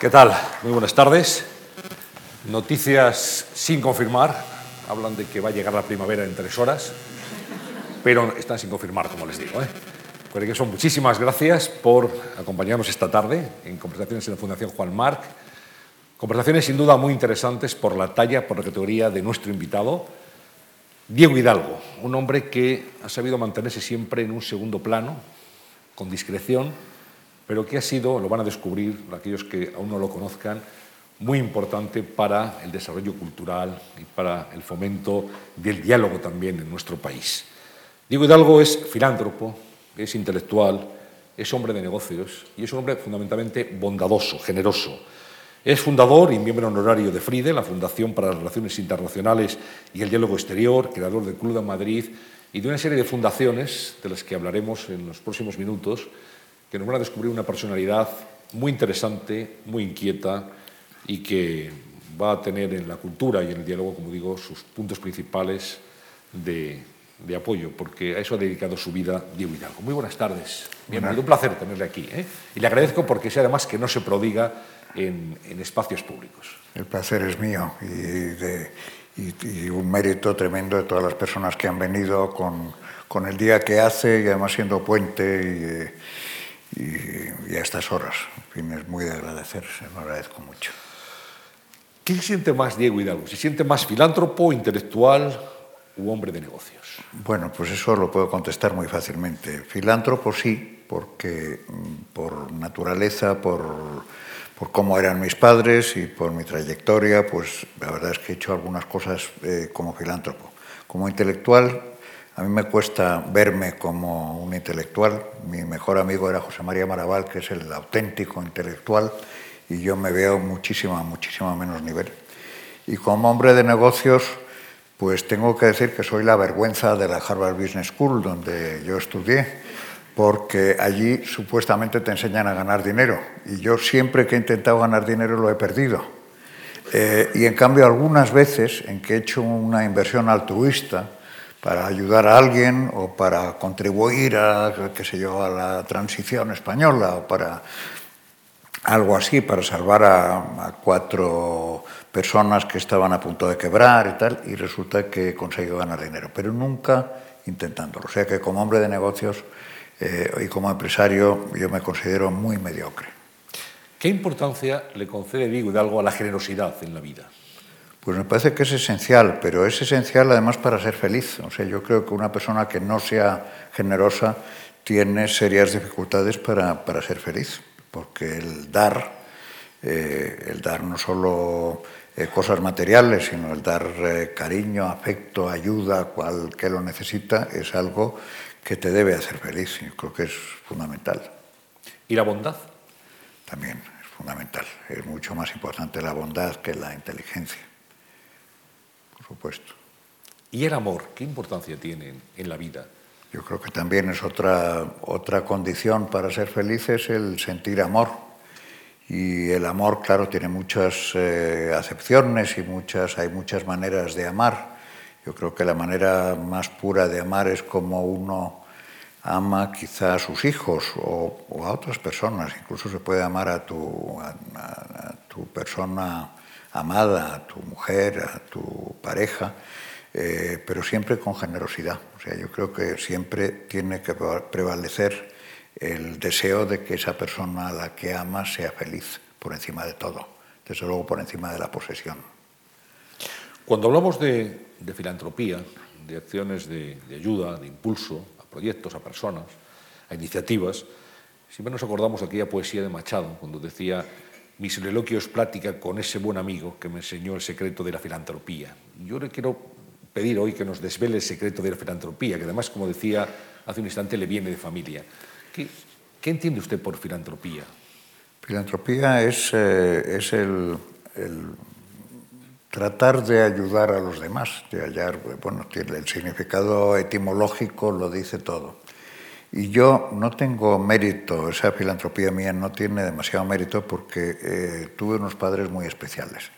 ¿Qué tal? Muy buenas tardes. Noticias sin confirmar. Hablan de que va a llegar la primavera en tres horas, pero están sin confirmar, como les digo. ¿eh? Por eso, muchísimas gracias por acompañarnos esta tarde en conversaciones en la Fundación Juan Marc. Conversaciones sin duda muy interesantes por la talla, por la categoría de nuestro invitado, Diego Hidalgo, un hombre que ha sabido mantenerse siempre en un segundo plano, con discreción, pero que ha sido, lo van a descubrir aquellos que aún no lo conozcan, muy importante para el desarrollo cultural y para el fomento del diálogo también en nuestro país. Diego Hidalgo es filántropo, es intelectual, es hombre de negocios y es un hombre fundamentalmente bondadoso, generoso. Es fundador y miembro honorario de FRIDE, la Fundación para las Relaciones Internacionales y el Diálogo Exterior, creador del Club de Madrid y de una serie de fundaciones de las que hablaremos en los próximos minutos, que nos van a descubrir una personalidad muy interesante, muy inquieta y que va a tener en la cultura y en el diálogo, como digo, sus puntos principales de, apoyo, porque a eso ha dedicado su vida Diego Hidalgo. Muy buenas tardes. Bienvenido, un placer tenerle aquí. ¿eh? Y le agradezco porque sé además que no se prodiga en, espacios públicos. El placer es mío y, un mérito tremendo de todas las personas que han venido con, con el día que hace y además siendo puente y, a estas horas. En fin, es muy de agradecer, se lo agradezco mucho. ¿Qué se siente más Diego Hidalgo? ¿Se siente más filántropo, intelectual u hombre de negocios? Bueno, pues eso lo puedo contestar muy fácilmente. Filántropo sí, porque mm, por naturaleza, por, por cómo eran mis padres y por mi trayectoria, pues la verdad es que he hecho algunas cosas eh, como filántropo. Como intelectual, a mí me cuesta verme como un intelectual. Mi mejor amigo era José María Maraval, que es el auténtico intelectual, y yo me veo muchísimo, muchísimo menos nivel. Y como hombre de negocios, pues tengo que decir que soy la vergüenza de la Harvard Business School, donde yo estudié, porque allí supuestamente te enseñan a ganar dinero. Y yo siempre que he intentado ganar dinero lo he perdido. Eh, y en cambio, algunas veces en que he hecho una inversión altruista, para ayudar a alguien o para contribuir a, qué sé yo, a la transición española o para algo así, para salvar a, cuatro personas que estaban a punto de quebrar y tal, y resulta que consiguió ganar dinero, pero nunca intentándolo. O sea que como hombre de negocios eh, y como empresario yo me considero muy mediocre. ¿Qué importancia le concede Vigo Hidalgo a la generosidad en la vida? Pues me parece que es esencial, pero es esencial además para ser feliz. O sea, yo creo que una persona que no sea generosa tiene serias dificultades para, para ser feliz, porque el dar, eh, el dar no solo eh, cosas materiales, sino el dar eh, cariño, afecto, ayuda, cual que lo necesita, es algo que te debe hacer feliz. Yo creo que es fundamental. ¿Y la bondad? También es fundamental. Es mucho más importante la bondad que la inteligencia supuesto. ¿Y el amor? ¿Qué importancia tiene en la vida? Yo creo que también es otra, otra condición para ser felices el sentir amor. Y el amor, claro, tiene muchas eh, acepciones y muchas, hay muchas maneras de amar. Yo creo que la manera más pura de amar es como uno ama quizá a sus hijos o, a otras personas. Incluso se puede amar a tu, a tu persona amada, a tu mujer, a tu pareja, eh, pero siempre con generosidad. O sea, yo creo que siempre tiene que prevalecer el deseo de que esa persona a la que amas sea feliz por encima de todo, desde luego por encima de la posesión. Cuando hablamos de, filantropía, de acciones de, de, ayuda, de impulso a proyectos, a personas, a iniciativas, siempre nos acordamos de aquella poesía de Machado, cuando decía mi soliloquio es plática con ese buen amigo que me enseñó el secreto de la filantropía. Yo le quiero pedir hoy que nos desvele el secreto de la filantropía, que además, como decía hace un instante, le viene de familia. ¿Qué, entiende usted por filantropía? Filantropía es, eh, es el, tratar de ayudar a los demás, de hallar, bueno, el significado etimológico lo dice todo. Y yo no tengo mérito, esa filantropía mía no tiene demasiado mérito porque eh, tuve unos padres muy especiales.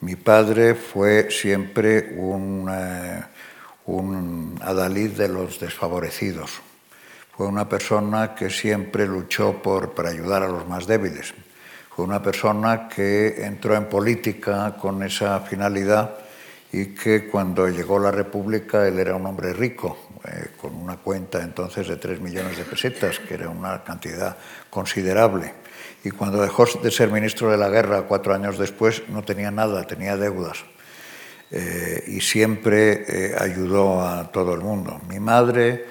Mi padre fue siempre un, eh, un adalid de los desfavorecidos. Fue una persona que siempre luchó por, ayudar a los más débiles. Fue una persona que entró en política con esa finalidad y que cuando llegó la República él era un hombre rico, eh, con una cuenta entonces de 3 millones de pesetas, que era una cantidad considerable. Y cuando dejó de ser ministro de la Guerra cuatro años después, no tenía nada, tenía deudas. Eh, y siempre eh, ayudó a todo el mundo. Mi madre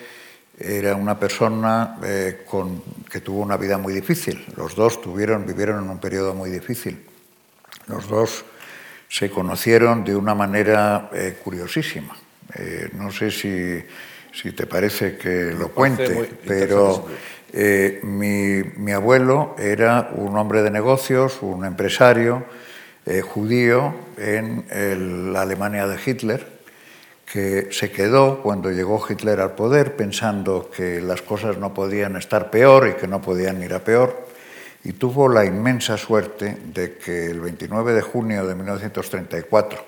era una persona con, que tuvo una vida muy difícil. Los dos tuvieron, vivieron en un periodo muy difícil. Los dos se conocieron de una manera curiosísima. no sé si si te parece que lo cuente, pero eh, mi, abuelo era un hombre de negocios, un empresario eh, judío en la Alemania de Hitler, que se quedó cuando llegó Hitler al poder pensando que las cosas no podían estar peor y que no podían ir a peor, y tuvo la inmensa suerte de que el 29 de junio de 1934,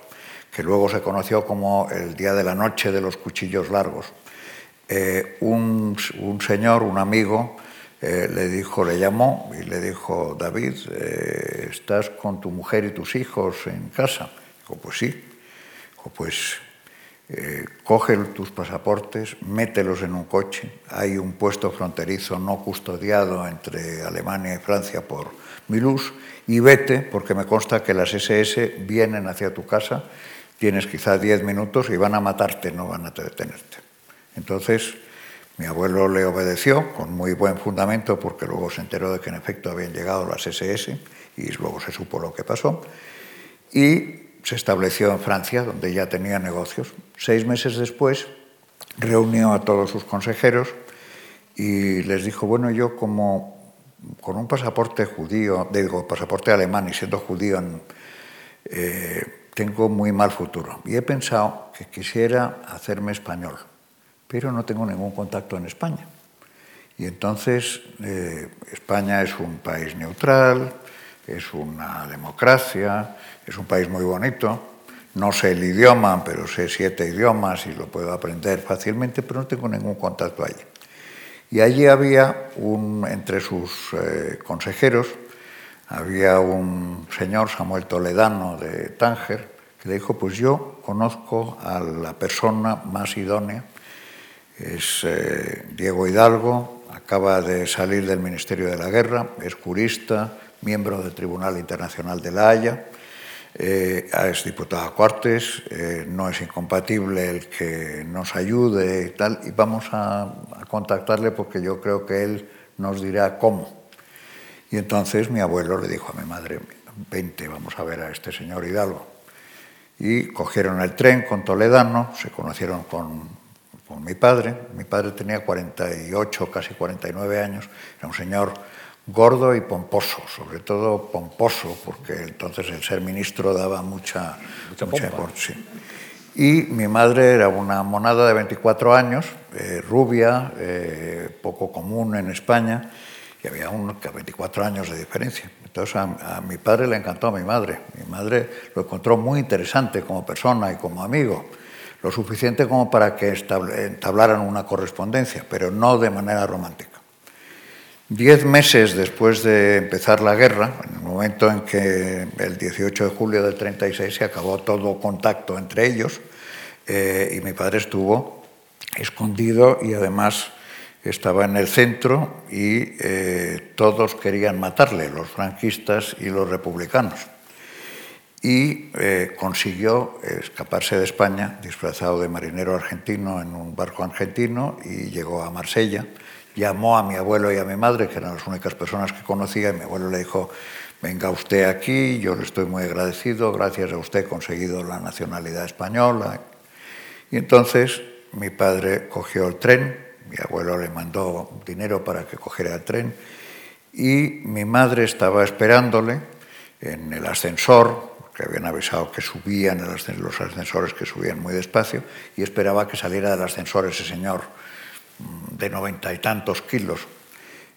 que luego se conoció como el Día de la Noche de los Cuchillos Largos, eh, un, señor, un amigo, eh, le dijo, le llamó y le dijo, David, eh, ¿estás con tu mujer y tus hijos en casa? Dijo, pues sí. Dijo, pues coge tus pasaportes, mételos en un coche. Hay un puesto fronterizo no custodiado entre Alemania y Francia por Milus y vete, porque me consta que las SS vienen hacia tu casa, tienes quizá 10 minutos y van a matarte, no van a detenerte. Entonces, mi abuelo le obedeció con muy buen fundamento porque luego se enteró de que en efecto habían llegado las SS y luego se supo lo que pasó. Y se estableció en Francia, donde ya tenía negocios. Seis meses después reunió a todos sus consejeros y les dijo, bueno, yo como con un pasaporte judío, digo, pasaporte alemán y siendo judío, eh, tengo muy mal futuro. Y he pensado que quisiera hacerme español pero no tengo ningún contacto en España. Y entonces eh, España es un país neutral, es una democracia, es un país muy bonito. No sé el idioma, pero sé siete idiomas y lo puedo aprender fácilmente, pero no tengo ningún contacto allí. Y allí había un, entre sus eh, consejeros, había un señor, Samuel Toledano de Tánger, que le dijo, pues yo conozco a la persona más idónea es eh, Diego Hidalgo, acaba de salir del Ministerio de la Guerra, es jurista, miembro del Tribunal Internacional de la Haya, eh, es diputado a Cortes, eh, no es incompatible el que nos ayude y tal, y vamos a, contactarle porque yo creo que él nos dirá cómo. Y entonces mi abuelo le dijo a mi madre, vente, vamos a ver a este señor Hidalgo. Y cogieron el tren con Toledano, se conocieron con con mi padre. Mi padre tenía 48, casi 49 años, era un señor gordo y pomposo, sobre todo pomposo, porque entonces el ser ministro daba mucha, mucha, Y mi madre era una monada de 24 años, eh, rubia, eh, poco común en España, y había unos 24 años de diferencia. Entonces a, a, mi padre le encantó a mi madre. Mi madre lo encontró muy interesante como persona y como amigo lo suficiente como para que entablaran una correspondencia, pero no de manera romántica. Diez meses después de empezar la guerra, en el momento en que el 18 de julio del 36 se acabó todo contacto entre ellos, eh, y mi padre estuvo escondido y además estaba en el centro y eh, todos querían matarle, los franquistas y los republicanos y eh, consiguió escaparse de España disfrazado de marinero argentino en un barco argentino y llegó a Marsella. Llamó a mi abuelo y a mi madre, que eran las únicas personas que conocía, y mi abuelo le dijo, venga usted aquí, yo le estoy muy agradecido, gracias a usted he conseguido la nacionalidad española. Y entonces mi padre cogió el tren, mi abuelo le mandó dinero para que cogiera el tren, y mi madre estaba esperándole en el ascensor que habían avisado que subían los ascensores que subían muy despacio y esperaba que saliera del ascensor ese señor de noventa y tantos kilos.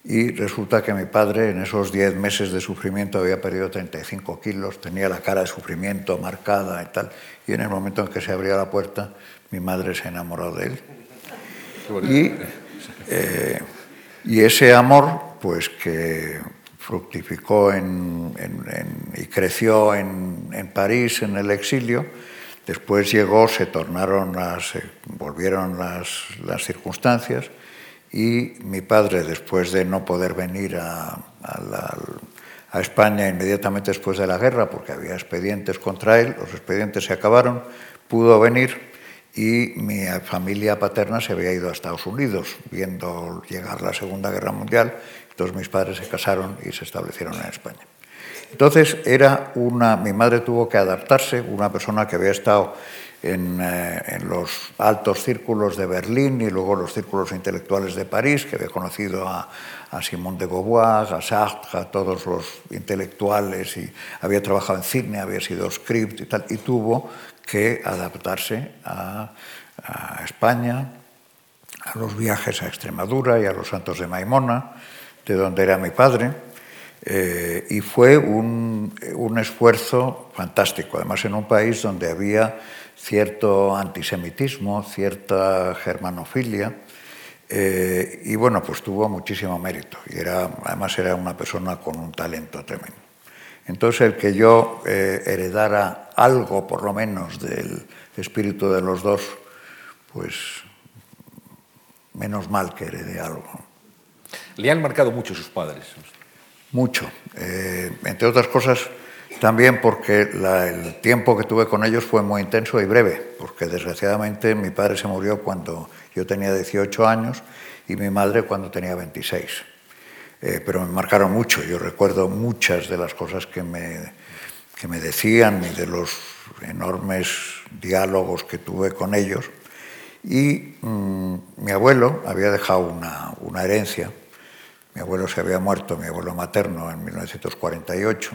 Y resulta que mi padre en esos diez meses de sufrimiento había perdido 35 kilos, tenía la cara de sufrimiento marcada y tal. Y en el momento en que se abría la puerta, mi madre se enamoró de él. Y, eh, y ese amor, pues que fructificó y creció en, París en el exilio. Después llegó, se tornaron las, se volvieron las, circunstancias y mi padre, después de no poder venir a, a España inmediatamente después de la guerra, porque había expedientes contra él, los expedientes se acabaron, pudo venir y mi familia paterna se había ido a Estados Unidos viendo llegar la Segunda Guerra Mundial. Entonces mis padres se casaron y se establecieron en España. Entonces era una, mi madre tuvo que adaptarse, una persona que había estado en, eh, en, los altos círculos de Berlín y luego los círculos intelectuales de París, que había conocido a, a Simone de Beauvoir, a Sartre, a todos los intelectuales y había trabajado en cine, había sido script y tal, y tuvo que adaptarse a, España, a los viajes a Extremadura y a los Santos de Maimona, de donde era mi padre, eh, y fue un, esfuerzo fantástico, además en un país donde había cierto antisemitismo, cierta germanofilia, eh, y bueno, pues tuvo muchísimo mérito, y era, además era una persona con un talento tremendo. Entonces el que yo eh, heredara algo, por lo menos, del espíritu de los dos, pues menos mal que heredé algo. ¿Le han marcado mucho sus padres? Mucho. Eh, entre otras cosas, también porque el tiempo que tuve con ellos fue muy intenso y breve, porque desgraciadamente mi padre se murió cuando yo tenía 18 años y mi madre cuando tenía 26. Eh, pero me marcaron mucho. Yo recuerdo muchas de las cosas que me, que me decían y de los enormes diálogos que tuve con ellos. Y mm, mi abuelo había dejado una, una, herencia. Mi abuelo se había muerto, mi abuelo materno, en 1948,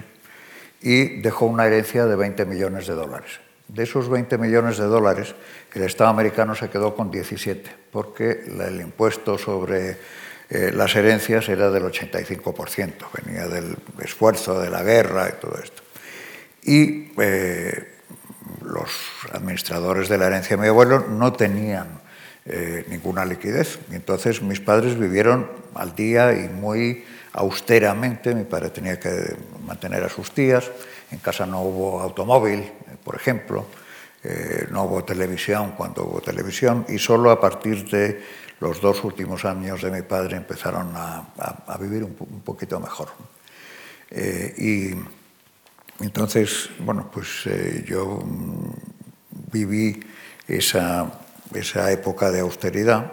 y dejó una herencia de 20 millones de dólares. De esos 20 millones de dólares, el Estado americano se quedó con 17, porque el impuesto sobre eh, las herencias era del 85%, venía del esfuerzo de la guerra y todo esto. Y eh, los administradores de la herencia de mi abuelo no tenían eh, ninguna liquidez. Y entonces mis padres vivieron al día y muy austeramente. Mi padre tenía que mantener a sus tías. En casa no hubo automóvil, por ejemplo. no hubo televisión cuando hubo televisión. Y solo a partir de los dos últimos años de mi padre empezaron a, vivir un, poquito mejor. Eh, y entonces, bueno, pues eh, yo mm, viví esa, esa, época de austeridad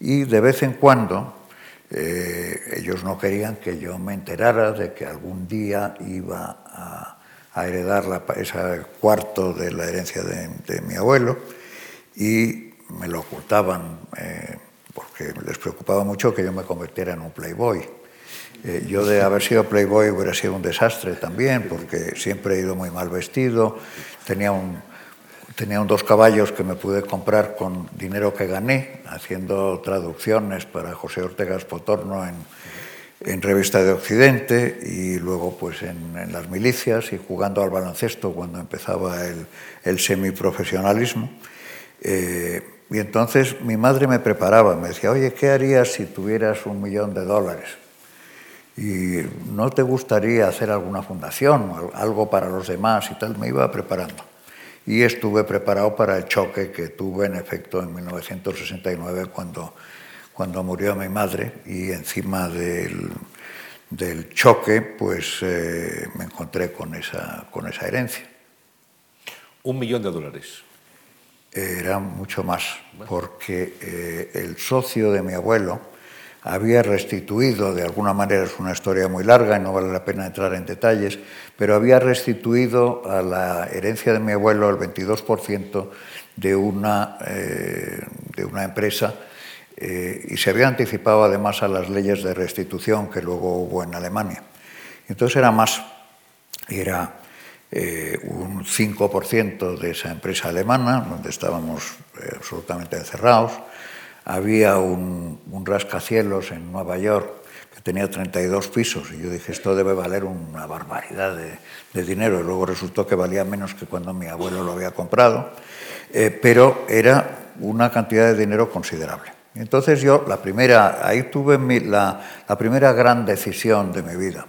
y de vez en cuando eh, ellos no querían que yo me enterara de que algún día iba a, heredar la, ese cuarto de la herencia de, mi abuelo y me lo ocultaban porque les preocupaba mucho que yo me convirtiera en un playboy. Eh, yo de haber sido playboy hubiera sido un desastre también, porque siempre he ido muy mal vestido, tenía un, tenía dos caballos que me pude comprar con dinero que gané, haciendo traducciones para José Ortega Espotorno en, en Revista de Occidente y luego pues en, en, las milicias y jugando al baloncesto cuando empezaba el, el semiprofesionalismo. Eh, y entonces mi madre me preparaba, me decía, oye, ¿qué harías si tuvieras un millón de dólares? ¿Y no te gustaría hacer alguna fundación, algo para los demás y tal? Me iba preparando. Y estuve preparado para el choque que tuve en efecto en 1969 cuando, cuando murió mi madre. Y encima del, del choque pues eh, me encontré con esa, con esa herencia. Un millón de dólares. Era mucho más, porque eh, el socio de mi abuelo había restituido, de alguna manera es una historia muy larga y no vale la pena entrar en detalles, pero había restituido a la herencia de mi abuelo el 22% de una, eh, de una empresa eh, y se había anticipado además a las leyes de restitución que luego hubo en Alemania. Entonces era más, era eh, un 5% de esa empresa alemana, donde estábamos absolutamente encerrados. Había un, rascacielos en Nueva York que tenía 32 pisos y yo dije, esto debe valer una barbaridad de, dinero. Y luego resultó que valía menos que cuando mi abuelo lo había comprado, eh, pero era una cantidad de dinero considerable. Entonces yo, la primera, ahí tuve la, la primera gran decisión de mi vida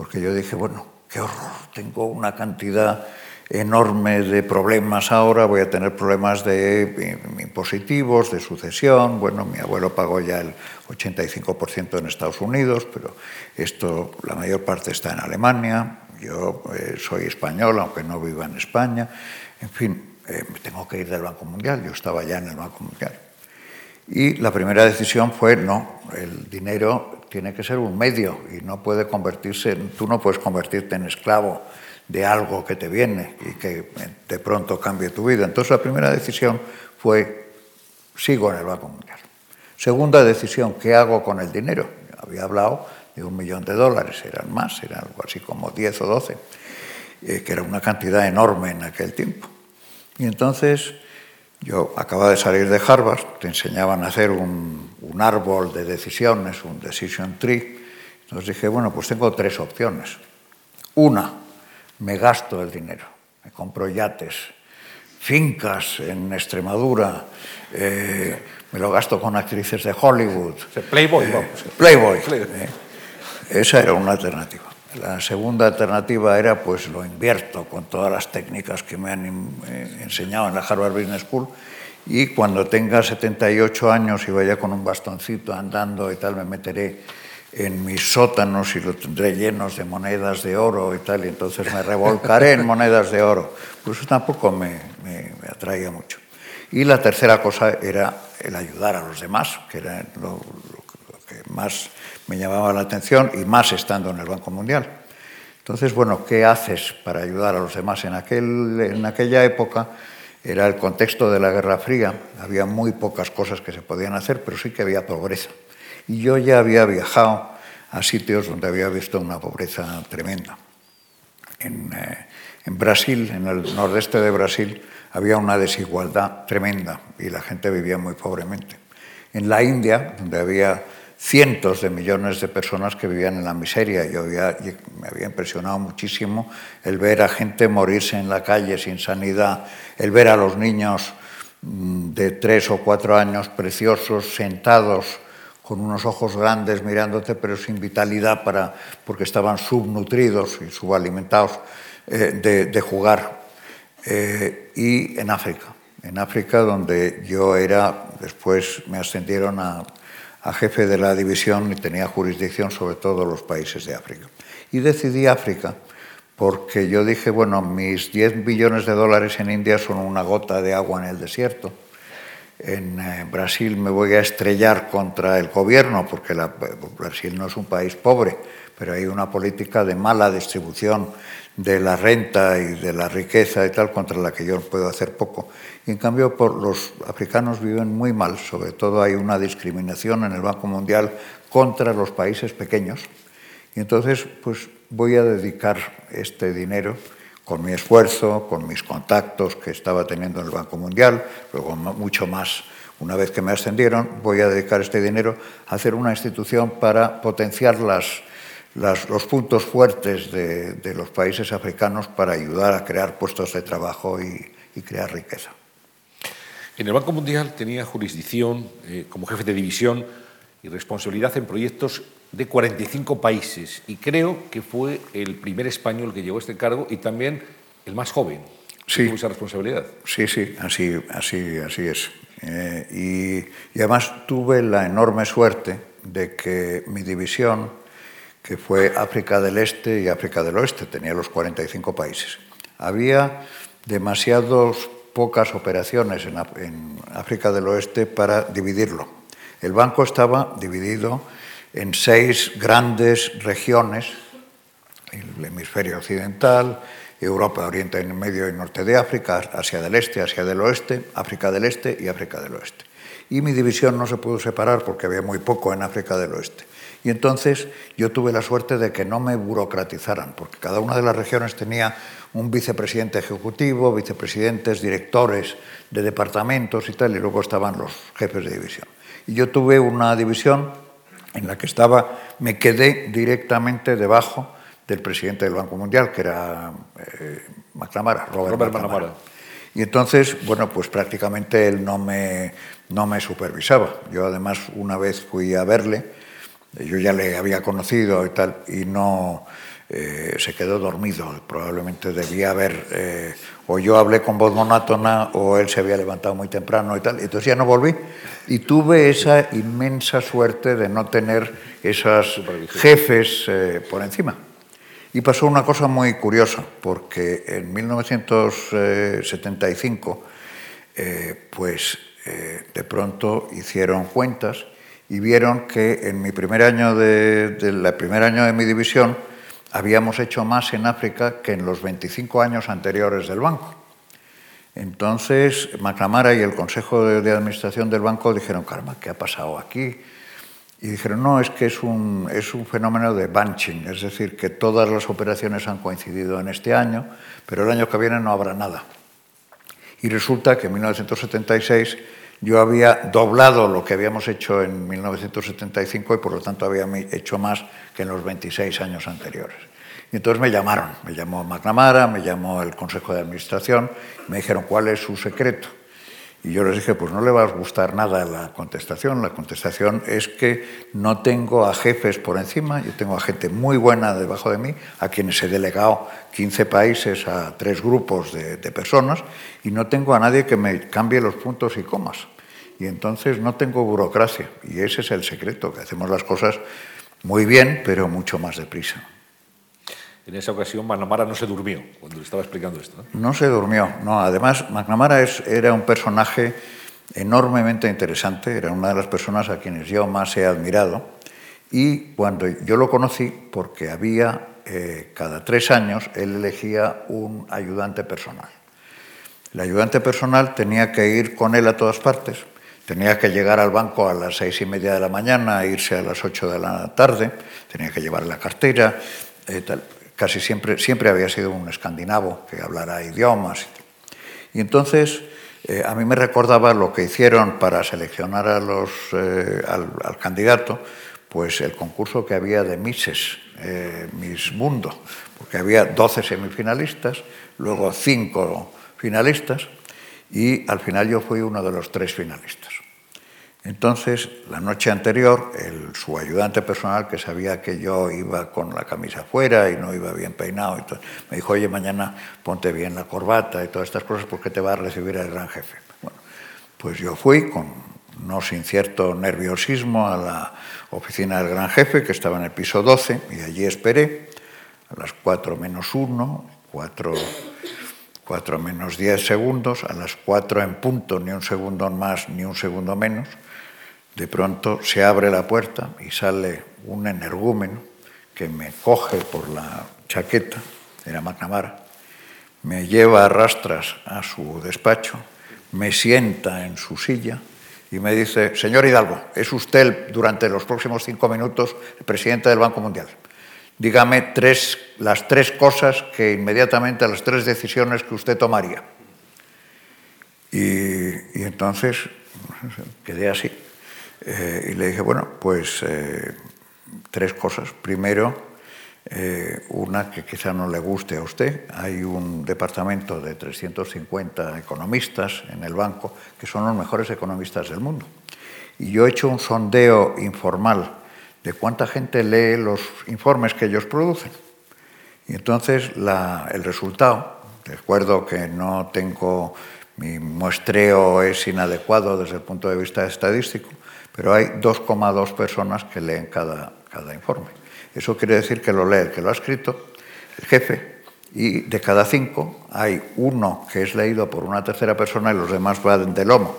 porque yo dije, bueno, qué horror, tengo una cantidad enorme de problemas ahora, voy a tener problemas de impositivos, de sucesión, bueno, mi abuelo pagó ya el 85% en Estados Unidos, pero esto, la mayor parte está en Alemania, yo eh, soy español, aunque no viva en España, en fin, eh, tengo que ir del Banco Mundial, yo estaba ya en el Banco Mundial. Y la primera decisión fue, no, el dinero tiene que ser un medio y no puede convertirse, tú no puedes convertirte en esclavo de algo que te viene y que de pronto cambie tu vida. Entonces la primera decisión fue, sigo en el Banco Mundial. Segunda decisión, ¿qué hago con el dinero? Había hablado de un millón de dólares, eran más, eran algo así como 10 o 12, eh, que era una cantidad enorme en aquel tiempo. Y entonces yo acababa de salir de Harvard, te enseñaban a hacer un, un árbol de decisiones, un decision tree. Entonces dije, bueno, pues tengo tres opciones. Una, me gasto el dinero, me compro yates, fincas en Extremadura, eh, me lo gasto con actrices de Hollywood. Playboy, eh, Playboy. Eh. Esa era una alternativa. La segunda alternativa era, pues lo invierto con todas las técnicas que me han enseñado en la Harvard Business School y cuando tenga 78 años y vaya con un bastoncito andando y tal, me meteré en mis sótanos y lo tendré llenos de monedas de oro y tal, y entonces me revolcaré en monedas de oro. Pues eso tampoco me, me, atraía mucho. Y la tercera cosa era el ayudar a los demás, que era lo, que más me llamaba la atención y más estando en el Banco Mundial. Entonces, bueno, ¿qué haces para ayudar a los demás? En, aquel, en aquella época era el contexto de la Guerra Fría, había muy pocas cosas que se podían hacer, pero sí que había pobreza. Y yo ya había viajado a sitios donde había visto una pobreza tremenda. En, eh, en, Brasil, en el nordeste de Brasil, había una desigualdad tremenda y la gente vivía muy pobremente. En la India, donde había cientos de millones de personas que vivían en la miseria. Yo me había impresionado muchísimo el ver a gente morirse en la calle sin sanidad, el ver a los niños mm, de tres o cuatro años preciosos sentados con unos ojos grandes mirándote, pero sin vitalidad para, porque estaban subnutridos y subalimentados eh, de, jugar. Eh, y en África, en África donde yo era, después me ascendieron a, jefe de la división y tenía jurisdicción sobre todos los países de África. Y decidí África porque yo dije, bueno, mis 10 billones de dólares en India son una gota de agua en el desierto en eh, Brasil me voy a estrellar contra el gobierno, porque Brasil no es un país pobre, pero hay una política de mala distribución de la renta y de la riqueza y tal, contra la que yo puedo hacer poco. Y en cambio, por los africanos viven muy mal, sobre todo hay una discriminación en el Banco Mundial contra los países pequeños. Y entonces, pues voy a dedicar este dinero con mi esfuerzo, con mis contactos que estaba teniendo en el Banco Mundial, luego mucho más una vez que me ascendieron, voy a dedicar este dinero a hacer una institución para potenciar los puntos fuertes de, los países africanos para ayudar a crear puestos de trabajo y, crear riqueza. En el Banco Mundial tenía jurisdicción eh, como jefe de división y responsabilidad en proyectos de 45 países y creo que fue el primer español que llegó a este cargo y también el más joven. Sí. Tuvo esa responsabilidad. Sí, sí, así, así, así es. Eh, y, y, además tuve la enorme suerte de que mi división, que fue África del Este y África del Oeste, tenía los 45 países. Había demasiados pocas operaciones en, en África del Oeste para dividirlo. El banco estaba dividido en seis grandes regiones, el hemisferio occidental, Europa, Oriente Medio y Norte de África, Asia del Este, Asia del Oeste, África del Este y África del Oeste. Y mi división no se pudo separar porque había muy poco en África del Oeste. Y entonces yo tuve la suerte de que no me burocratizaran, porque cada una de las regiones tenía un vicepresidente ejecutivo, vicepresidentes, directores de departamentos y tal, y luego estaban los jefes de división. Y yo tuve una división en la que estaba, me quedé directamente debajo del presidente del Banco Mundial, que era eh, McNamara, Robert, McNamara. Y entonces, bueno, pues prácticamente él no me, no me supervisaba. Yo además una vez fui a verle, yo ya le había conocido y tal, y no, eh, se quedó dormido. Probablemente debía haber, eh, o yo hablé con voz monótona, o él se había levantado muy temprano y tal. Entonces ya no volví. Y tuve esa inmensa suerte de no tener esos jefes eh, por encima. Y pasó una cosa muy curiosa, porque en 1975, pues de pronto hicieron cuentas y vieron que en mi primer año de, de primer año de mi división habíamos hecho más en África que en los 25 años anteriores del banco. Entonces, McNamara y el Consejo de, Administración del banco dijeron, caramba, ¿qué ha pasado aquí? Y dijeron, no, es que es un, es un fenómeno de bunching, es decir, que todas las operaciones han coincidido en este año, pero el año que viene no habrá nada. Y resulta que en 1976 yo había doblado lo que habíamos hecho en 1975 y por lo tanto había hecho más que en los 26 años anteriores. Y entonces me llamaron, me llamó McNamara, me llamó el Consejo de Administración, me dijeron cuál es su secreto. Y yo les dije, pues no le va a gustar nada la contestación. La contestación es que no tengo a jefes por encima, yo tengo a gente muy buena debajo de mí, a quienes he delegado 15 países a tres grupos de, de personas, y no tengo a nadie que me cambie los puntos y comas. Y entonces no tengo burocracia. Y ese es el secreto, que hacemos las cosas muy bien, pero mucho más deprisa. En esa ocasión McNamara no se durmió cuando le estaba explicando esto. No, se durmió, no. Además, McNamara es, era un personaje enormemente interesante, era una de las personas a quienes yo más he admirado. Y cuando yo lo conocí, porque había, eh, cada tres años, él elegía un ayudante personal. El ayudante personal tenía que ir con él a todas partes, tenía que llegar al banco a las seis y media de la mañana, irse a las ocho de la tarde, tenía que llevar la cartera, eh, tal casi siempre, siempre había sido un escandinavo que hablara idiomas. Y entonces eh, a mí me recordaba lo que hicieron para seleccionar a los, eh, al, candidato, pues el concurso que había de Misses, eh, Miss Mundo, porque había 12 semifinalistas, luego 5 finalistas, y al final yo fui uno de los tres finalistas. Entonces, la noche anterior, el, su ayudante personal, que sabía que yo iba con la camisa fuera y no iba bien peinado, me dijo, oye, mañana ponte bien la corbata y todas estas cosas porque te va a recibir el gran jefe. Bueno, pues yo fui con, no sin cierto nerviosismo, a la oficina del gran jefe, que estaba en el piso 12, y allí esperé a las 4 menos 1, 4, 4 menos 10 segundos, a las 4 en punto, ni un segundo más ni un segundo menos de pronto se abre la puerta y sale un energúmeno que me coge por la chaqueta, era McNamara, me lleva a rastras a su despacho, me sienta en su silla y me dice, señor Hidalgo, es usted durante los próximos cinco minutos el presidente del Banco Mundial. Dígame las tres cosas que inmediatamente, las tres decisiones que usted tomaría. Y entonces quedé así. Eh, y le dije, bueno, pues eh, tres cosas. Primero, eh, una que quizá no le guste a usted. Hay un departamento de 350 economistas en el banco que son los mejores economistas del mundo. Y yo he hecho un sondeo informal de cuánta gente lee los informes que ellos producen. Y entonces el resultado, recuerdo que no tengo, mi muestreo es inadecuado desde el punto de vista estadístico, pero hay 2,2 personas que leen cada, cada informe. Eso quiere decir que lo lee el que lo ha escrito, el jefe, y de cada cinco hay uno que es leído por una tercera persona y los demás van de lomo.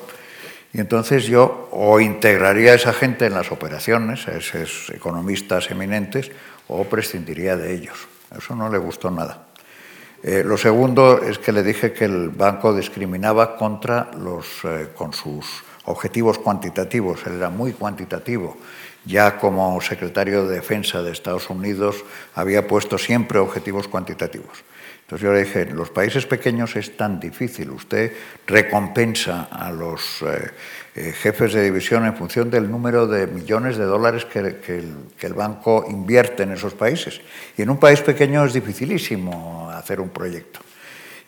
Y entonces yo o integraría a esa gente en las operaciones, a esos economistas eminentes, o prescindiría de ellos. Eso no le gustó nada. Eh, lo segundo es que le dije que el banco discriminaba contra los, eh, con sus objetivos cuantitativos, él era muy cuantitativo. Ya como secretario de Defensa de Estados Unidos había puesto siempre objetivos cuantitativos. Entonces yo le dije, los países pequeños es tan difícil, usted recompensa a los eh, eh, jefes de división en función del número de millones de dólares que, el, que el banco invierte en esos países. Y en un país pequeño es dificilísimo hacer un proyecto.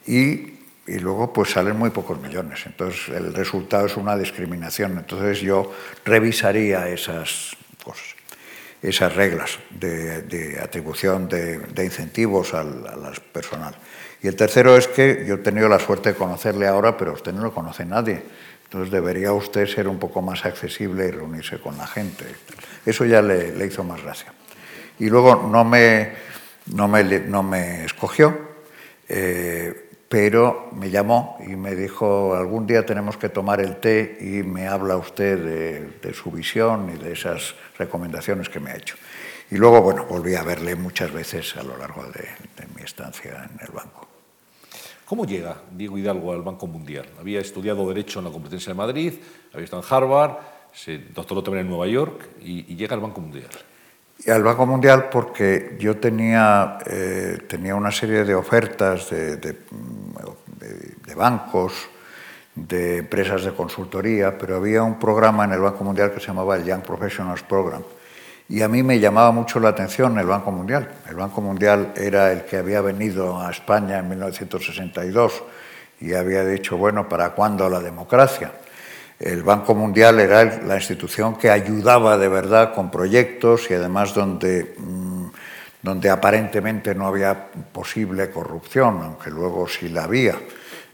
Y y luego pues salen muy pocos millones. Entonces el resultado es una discriminación. Entonces yo revisaría esas cosas. esas reglas de, atribución de, incentivos al, a personal. Y el tercero es que yo he tenido la suerte de conocerle ahora, pero usted no lo conoce nadie. Entonces debería usted ser un poco más accesible y reunirse con la gente. Eso ya le, hizo más gracia. Y luego no me, no me, no me escogió, eh, pero me llamó y me dijo, algún día tenemos que tomar el té y me habla usted de, su visión y de esas recomendaciones que me ha hecho. Y luego, bueno, volví a verle muchas veces a lo largo de mi estancia en el banco. ¿Cómo llega Diego Hidalgo al Banco Mundial? Había estudiado Derecho en la Competencia de Madrid, había estado en Harvard, se doctoró también en Nueva York y, llega al Banco Mundial. Y al Banco Mundial porque yo tenía, eh, tenía una serie de ofertas de, de, de, bancos, de empresas de consultoría, pero había un programa en el Banco Mundial que se llamaba el Young Professionals Program y a mí me llamaba mucho la atención el Banco Mundial. El Banco Mundial era el que había venido a España en 1962 y había dicho, bueno, ¿para cuándo la democracia? El Banco Mundial era la institución que ayudaba de verdad con proyectos y además donde, mm, donde aparentemente no había posible corrupción, aunque luego sí la había.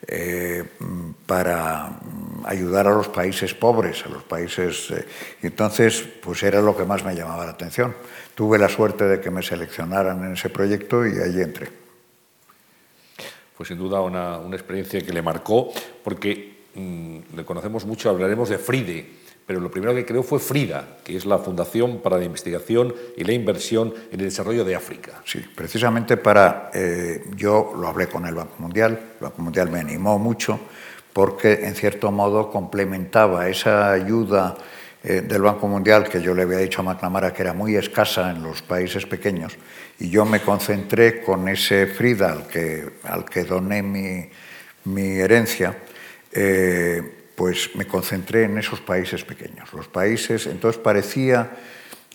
Eh, para ayudar a los países pobres, a los países... Eh, entonces, pues era lo que más me llamaba la atención. Tuve la suerte de que me seleccionaran en ese proyecto y ahí entré. Pues sin duda una, una experiencia que le marcó, porque mm, le conocemos mucho, hablaremos de Fride, pero lo primero que creó fue Frida, que es la Fundación para la Investigación y la Inversión en el Desarrollo de África. Sí, precisamente para... Eh, yo lo hablé con el Banco Mundial, el Banco Mundial me animó mucho porque en cierto modo complementaba esa ayuda eh, del Banco Mundial que yo le había dicho a McNamara que era muy escasa en los países pequeños y yo me concentré con ese Frida al que, al que doné mi, mi herencia. Eh, pues me concentré en esos países pequeños. Los países, entonces parecía,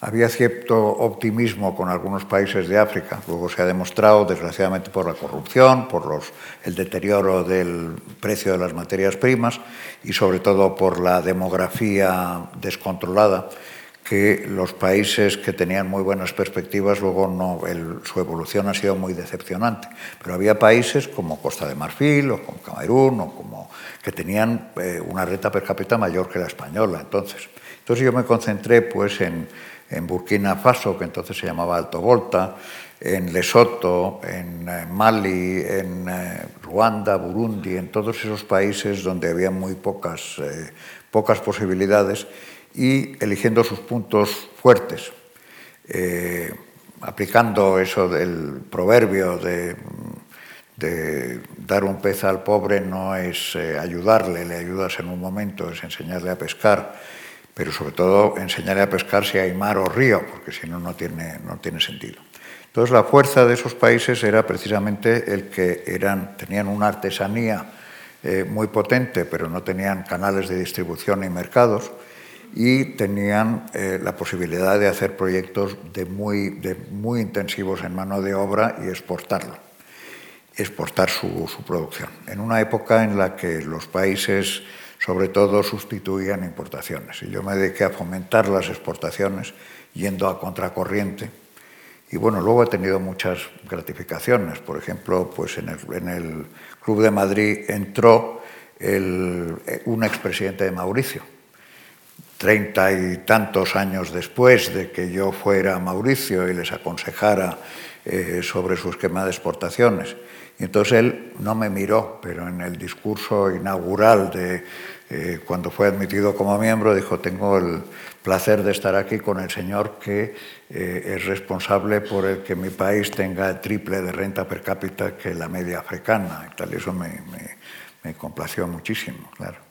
había cierto optimismo con algunos países de África, luego se ha demostrado, desgraciadamente, por la corrupción, por el deterioro del precio de las materias primas y sobre todo por la demografía descontrolada, que los países que tenían muy buenas perspectivas, luego no, su evolución ha sido muy decepcionante. Pero había países como Costa de Marfil o como Camerún o como que tenían eh, una renta per cápita mayor que la española. Entonces, entonces yo me concentré pues en, en Burkina Faso, que entonces se llamaba Alto Volta, en Lesoto, en eh, Mali, en eh, Ruanda, Burundi, en todos esos países donde había muy pocas, pocas posibilidades y eligiendo sus puntos fuertes, aplicando eso del proverbio de de dar un pez al pobre no es eh, ayudarle, le ayudas en un momento, es enseñarle a pescar, pero sobre todo enseñarle a pescar si hay mar o río, porque si no, no tiene, no tiene sentido. Entonces la fuerza de esos países era precisamente el que eran, tenían una artesanía eh, muy potente, pero no tenían canales de distribución ni mercados, y tenían eh, la posibilidad de hacer proyectos de muy, de muy intensivos en mano de obra y exportarlo exportar su, producción, en una época en la que los países sobre todo sustituían importaciones. Y yo me dediqué a fomentar las exportaciones yendo a contracorriente. Y bueno, luego he tenido muchas gratificaciones. Por ejemplo, pues en el, Club de Madrid entró un expresidente de Mauricio. Treinta y tantos años después de que yo fuera a Mauricio y les aconsejara eh, sobre su esquema de exportaciones. Y entonces él no me miró, pero en el discurso inaugural de eh, cuando fue admitido como miembro dijo, tengo el placer de estar aquí con el señor que eh, es responsable por el que mi país tenga el triple de renta per cápita que la media africana. Y tal, eso me, me, complació muchísimo, claro.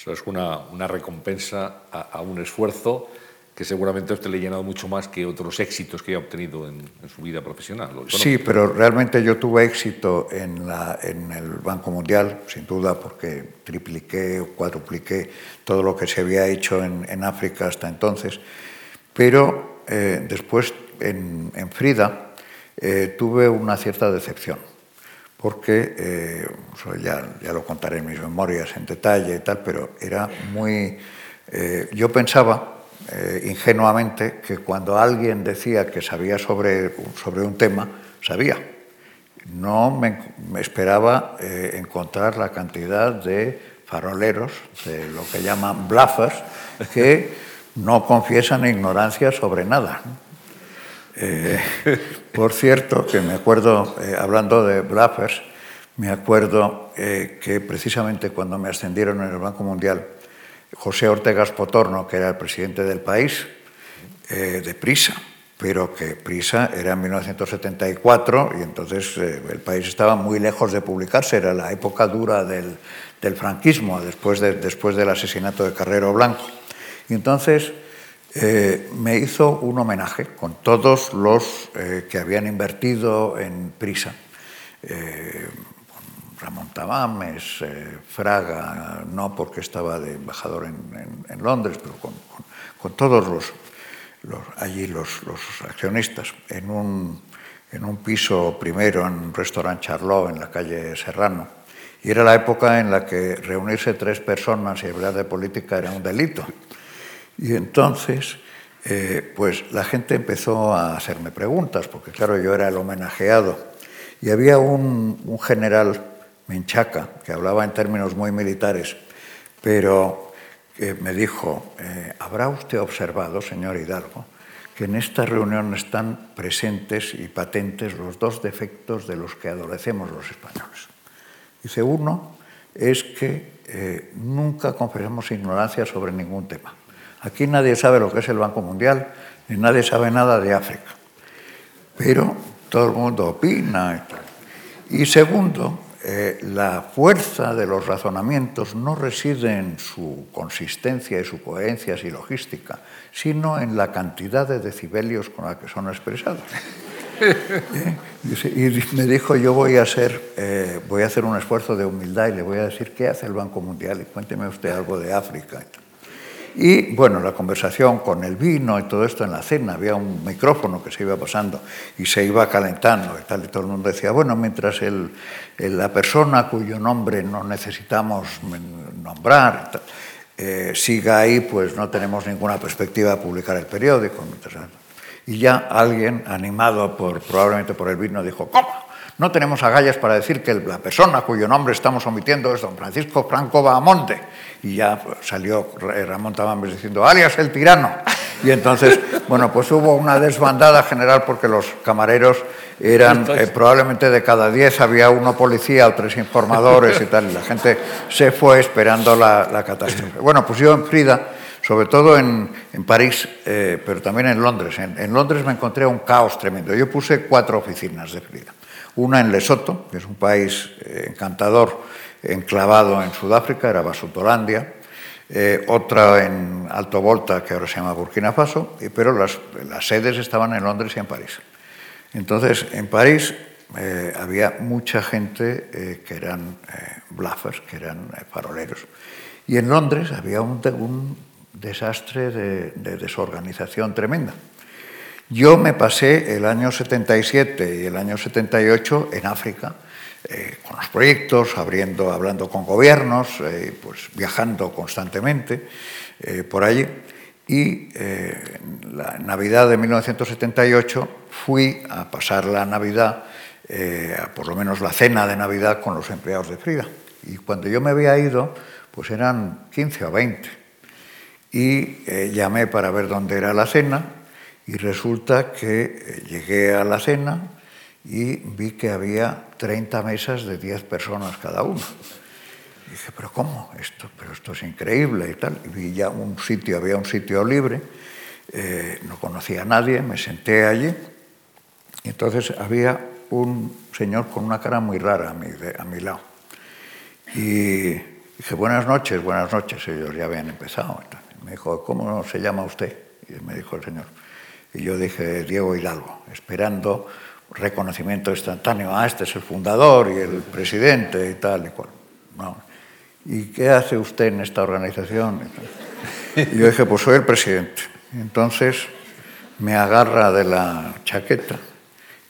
Eso es una, una recompensa a, un esfuerzo que seguramente a usted le ha llenado mucho más que otros éxitos que ha obtenido en, su vida profesional. Sí, pero realmente yo tuve éxito en, la, en, el Banco Mundial, sin duda, porque tripliqué o cuadrupliqué todo lo que se había hecho en, en África hasta entonces. Pero eh, después en, en Frida eh, tuve una cierta decepción, porque, eh, ya, lo contaré en mis memorias en detalle y tal, pero era muy... yo pensaba eh, ingenuamente que cuando alguien decía que sabía sobre, sobre un tema, sabía. No me, esperaba eh, encontrar la cantidad de faroleros, de lo que llaman bluffers, que no confiesan ignorancia sobre nada. Eh, por cierto, que me acuerdo, hablando de bluffers, me acuerdo que precisamente cuando me ascendieron en el Banco Mundial, José Ortega Potorno, que era el presidente del país, eh, de Prisa, pero que Prisa era en 1974 y entonces eh, el país estaba muy lejos de publicarse, era la época dura del, franquismo, después, del asesinato de Carrero Blanco. Entonces eh, me hizo un homenaje con todos los que habían invertido en Prisa. Ramón Tamames, eh, Fraga, no porque estaba de embajador en, Londres, pero con, todos los, allí los, accionistas, en un, en un, piso primero en un restaurante Charlot en la calle Serrano. Y era la época en la que reunirse tres personas y hablar de política era un delito. Y entonces, eh, pues la gente empezó a hacerme preguntas, porque claro, yo era el homenajeado. Y había un, un general Menchaca, que hablaba en términos muy militares, pero me dijo, eh, ¿habrá usted observado, señor Hidalgo, que en esta reunión están presentes y patentes los dos defectos de los que adolecemos los españoles? Dice, uno es que eh, nunca confesamos ignorancia sobre ningún tema. Aquí nadie sabe lo que es el Banco Mundial, ni nadie sabe nada de África. Pero todo el mundo opina y tal. Y segundo, eh, la fuerza de los razonamientos no reside en su consistencia y su coherencia y logística, sino en la cantidad de decibelios con la que son expresados. ¿Eh? Y me dijo, yo voy a, hacer, eh, voy a hacer un esfuerzo de humildad y le voy a decir, ¿qué hace el Banco Mundial? Y cuénteme usted algo de África. Y bueno, la conversación con el vino y todo esto en la cena, había un micrófono que se iba pasando y se iba calentando y tal, y todo el mundo decía, bueno, mientras el, la persona cuyo nombre no necesitamos nombrar eh, siga ahí, pues no tenemos ninguna perspectiva de publicar el periódico. Y ya alguien, animado por, probablemente por el vino, dijo, ¿cómo? No tenemos agallas para decir que la persona cuyo nombre estamos omitiendo es don Francisco Franco Bahamonte. Y ya salió Ramón Tamames diciendo, alias el tirano. Y entonces, bueno, pues hubo una desbandada general porque los camareros eran, eh, probablemente de cada diez había uno policía o tres informadores y tal, y la gente se fue esperando la, catástrofe. Bueno, pues yo en Frida, sobre todo en, París, eh, pero también en Londres, en, en Londres me encontré un caos tremendo. Yo puse cuatro oficinas de Frida una en Lesoto, que es un país eh, encantador, enclavado en Sudáfrica, era Basutolandia, eh, otra en Alto Volta, que ahora se llama Burkina Faso, pero las, sedes estaban en Londres y en París. Entonces, en París eh, había mucha gente que eran bluffers, que eran faroleros. Y en Londres había un, desastre de desorganización tremenda. Yo me pasé el año 77 y el año 78 en África, eh, con los proyectos, abriendo, hablando con gobiernos, eh, pues viajando constantemente eh, por allí. Y la Navidad de 1978 fui a pasar la Navidad, por lo menos la cena de Navidad con los empleados de Frida. Y cuando yo me había ido, pues eran 15 o 20. Y llamé para ver dónde era la cena y resulta que eh, llegué a la cena y vi que había 30 mesas de 10 personas cada una. Y dije, pero ¿cómo? Esto, pero esto es increíble y tal. Y vi ya un sitio, había un sitio libre, eh, no conocía a nadie, me senté allí. Y entonces había un señor con una cara muy rara a mi, a mi lado. Y dije, buenas noches, buenas noches. Ellos ya habían empezado. Me dijo, ¿cómo se llama usted? Y me dijo el señor, y yo dije Diego Hidalgo, esperando reconocimiento instantáneo. Ah, este es el fundador y el presidente y tal y cual. ¿Y qué hace usted en esta organización? Y yo dije, pues soy el presidente. entonces me agarra de la chaqueta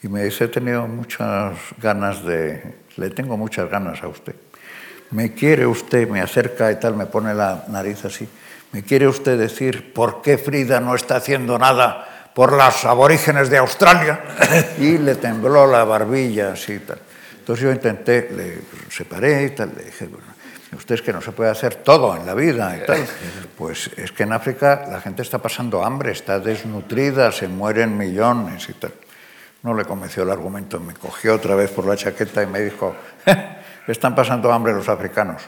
y me dice, he tenido muchas ganas de, le tengo muchas ganas a usted, ¿me quiere usted, me acerca y tal, me pone la nariz así, ¿me quiere usted decir por qué Frida no está haciendo nada por las aborígenes de Australia? Y le tembló la barbilla así tal. Entonces yo intenté, le separé y tal, le dije, bueno, usted es que no se puede hacer todo en la vida y tal. Pues es que en África la gente está pasando hambre, está desnutrida, se mueren millones y tal. No le convenció el argumento, me cogió otra vez por la chaqueta y me dijo, están pasando hambre los africanos.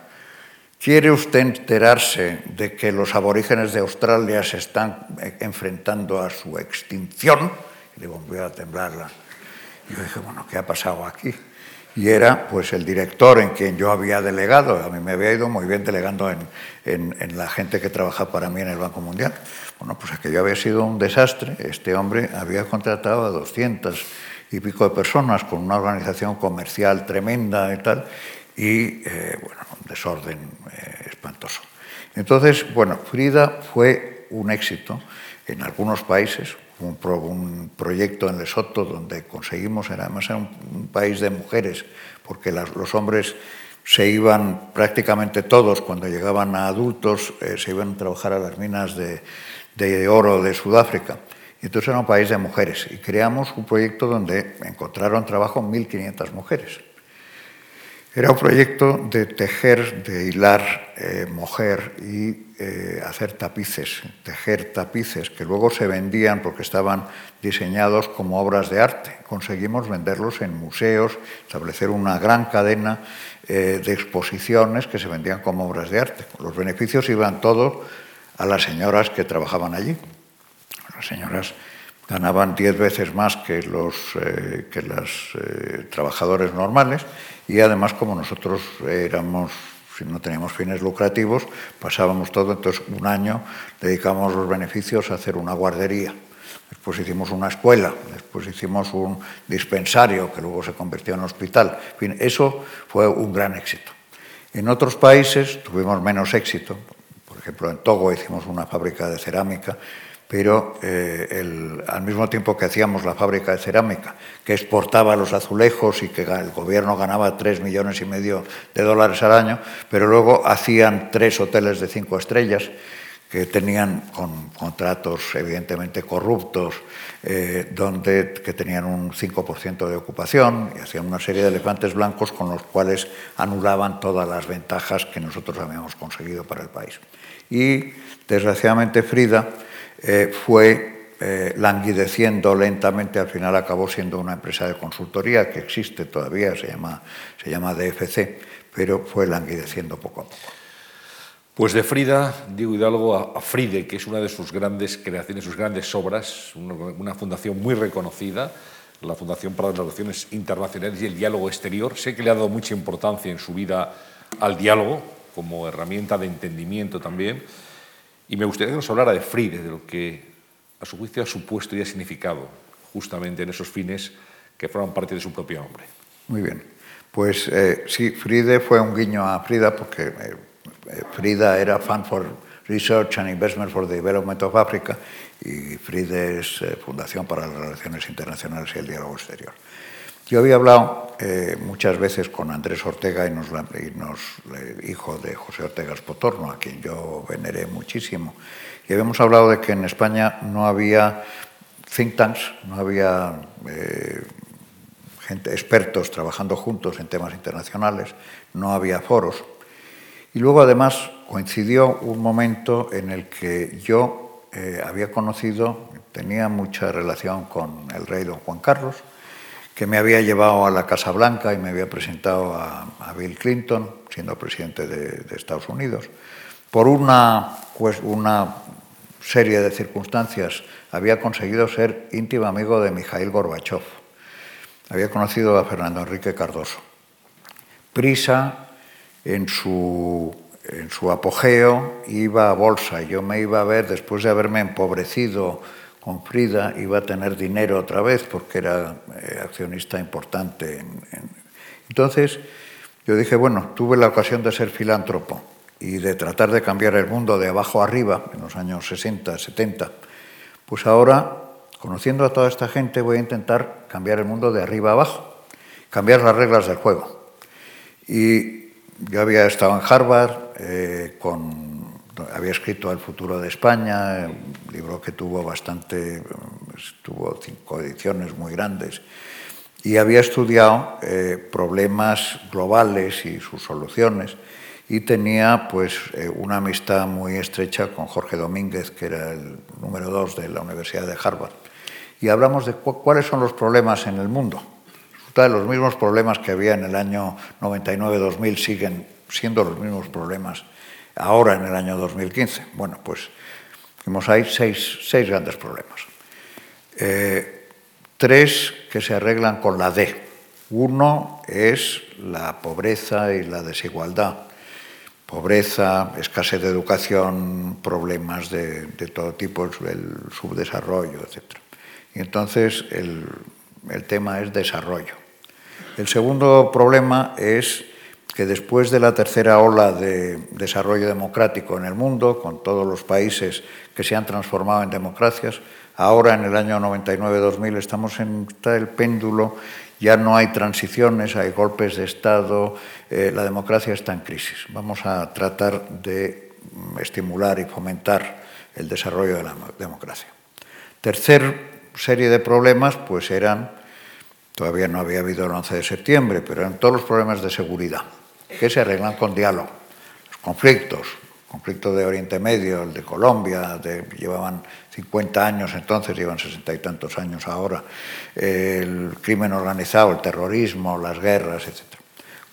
¿Quiere usted enterarse de que los aborígenes de Australia se están enfrentando a su extinción? Y le volvió a temblarla. Yo dije, bueno, ¿qué ha pasado aquí? y era pues el director en quien yo había delegado, a mí me había ido muy bien delegando en, en, la gente que trabaja para mí en el Banco Mundial. Bueno, pues aquello había sido un desastre, este hombre había contratado a 200 y pico de personas con una organización comercial tremenda y tal, y eh, bueno, un desorden eh, espantoso. Entonces, bueno, Frida fue un éxito en algunos países, un, proyecto en Lesoto donde conseguimos, además era un, país de mujeres, porque los hombres se iban prácticamente todos, cuando llegaban a adultos, eh, se iban a trabajar a las minas de, de oro de Sudáfrica. Y entonces era un país de mujeres y creamos un proyecto donde encontraron trabajo 1.500 mujeres. Era un proyecto de tejer, de hilar, eh, mojer y eh, hacer tapices, tejer tapices que luego se vendían porque estaban diseñados como obras de arte. Conseguimos venderlos en museos, establecer una gran cadena eh, de exposiciones que se vendían como obras de arte. Los beneficios iban todos a las señoras que trabajaban allí. Las señoras ganaban diez veces más que los que los trabajadores normales y además como nosotros éramos si no teníamos fines lucrativos, pasábamos todo, entonces un año dedicamos los beneficios a hacer una guardería. Después hicimos una escuela, después hicimos un dispensario que luego se convirtió en hospital. En fin, eso fue un gran éxito. En otros países tuvimos menos éxito. Por ejemplo, en Togo hicimos una fábrica de cerámica pero eh, al mismo tiempo que hacíamos la fábrica de cerámica, que exportaba los azulejos y que el gobierno ganaba tres millones y medio de dólares al año, pero luego hacían tres hoteles de cinco estrellas que tenían con contratos evidentemente corruptos, eh, donde, que tenían un 5% de ocupación y hacían una serie de elefantes blancos con los cuales anulaban todas las ventajas que nosotros habíamos conseguido para el país. Y desgraciadamente Frida, eh, fue eh, languideciendo lentamente, al final acabó siendo una empresa de consultoría que existe todavía, se llama, se llama DFC, pero fue languideciendo poco a. Pues de Frida, Diego Hidalgo, a, Fride, que es una de sus grandes creaciones, sus grandes obras, una, fundación muy reconocida, la Fundación para las Relaciones Internacionales y el Diálogo Exterior. Sé que le ha dado mucha importancia en su vida al diálogo como herramienta de entendimiento también. Y me gustaría que nos hablara de Fride, de lo que a su juicio ha supuesto y ha significado justamente en esos fines que forman parte de su propio nombre. Muy bien. Pues eh, sí, Fride fue un guiño a Frida porque eh, eh, Frida era Fund for Research and Investment for the Development of Africa y Fride es Fundación para las Relaciones Internacionales y el Diálogo Exterior. Yo había hablado eh, muchas veces con Andrés Ortega, y nos, hijo de José Ortega Espotorno, a quien yo veneré muchísimo, y habíamos hablado de que en España no había think tanks, no había eh, gente, expertos trabajando juntos en temas internacionales, no había foros. Y luego además coincidió un momento en el que yo eh, había conocido, tenía mucha relación con el rey don Juan Carlos, que me había llevado a la Casa Blanca y me había presentado a, Bill Clinton, siendo presidente de, Estados Unidos. Por una, pues, una serie de circunstancias había conseguido ser íntimo amigo de Mikhail Gorbachev. Había conocido a Fernando Enrique Cardoso. Prisa, en su, en su apogeo, iba a bolsa. Yo me iba a ver, después de haberme empobrecido con Frida iba a tener dinero otra vez porque era eh, accionista importante. Entonces yo dije, bueno, tuve la ocasión de ser filántropo y de tratar de cambiar el mundo de abajo arriba en los años 60, 70. Pues ahora, conociendo a toda esta gente, voy a intentar cambiar el mundo de arriba abajo, cambiar las reglas del juego. Y yo había estado en Harvard, eh, con, había escrito El futuro de España, un libro que tuvo bastante, tuvo cinco ediciones muy grandes, y había estudiado eh, problemas globales y sus soluciones y tenía pues eh, una amistad muy estrecha con Jorge Domínguez, que era el número dos de la Universidad de Harvard. Y hablamos de cuáles son los problemas en el mundo. Los mismos problemas que había en el año 99-2000 siguen siendo los mismos problemas ahora en el año 2015. Bueno, pues vimos ahí seis, seis grandes problemas. Eh, tres que se arreglan con la D. Uno es la pobreza y la desigualdad. Pobreza, escasez de educación, problemas de, todo tipo, el subdesarrollo, etc. Y entonces el, el tema es desarrollo. El segundo problema es que después de la tercera ola de desarrollo democrático en el mundo, con todos los países que se han transformado en democracias, ahora en el año 99-2000 estamos en el péndulo, ya no hay transiciones, hay golpes de Estado, eh, la democracia está en crisis. Vamos a tratar de estimular y fomentar el desarrollo de la democracia. Tercer serie de problemas pues eran Todavía no había habido el 11 de septiembre, pero eran todos los problemas de seguridad, que se arreglan con diálogo. Los conflictos, el conflicto de Oriente Medio, el de Colombia, llevaban 50 años entonces, llevan 60 y tantos años ahora, el crimen organizado, el terrorismo, las guerras, etc.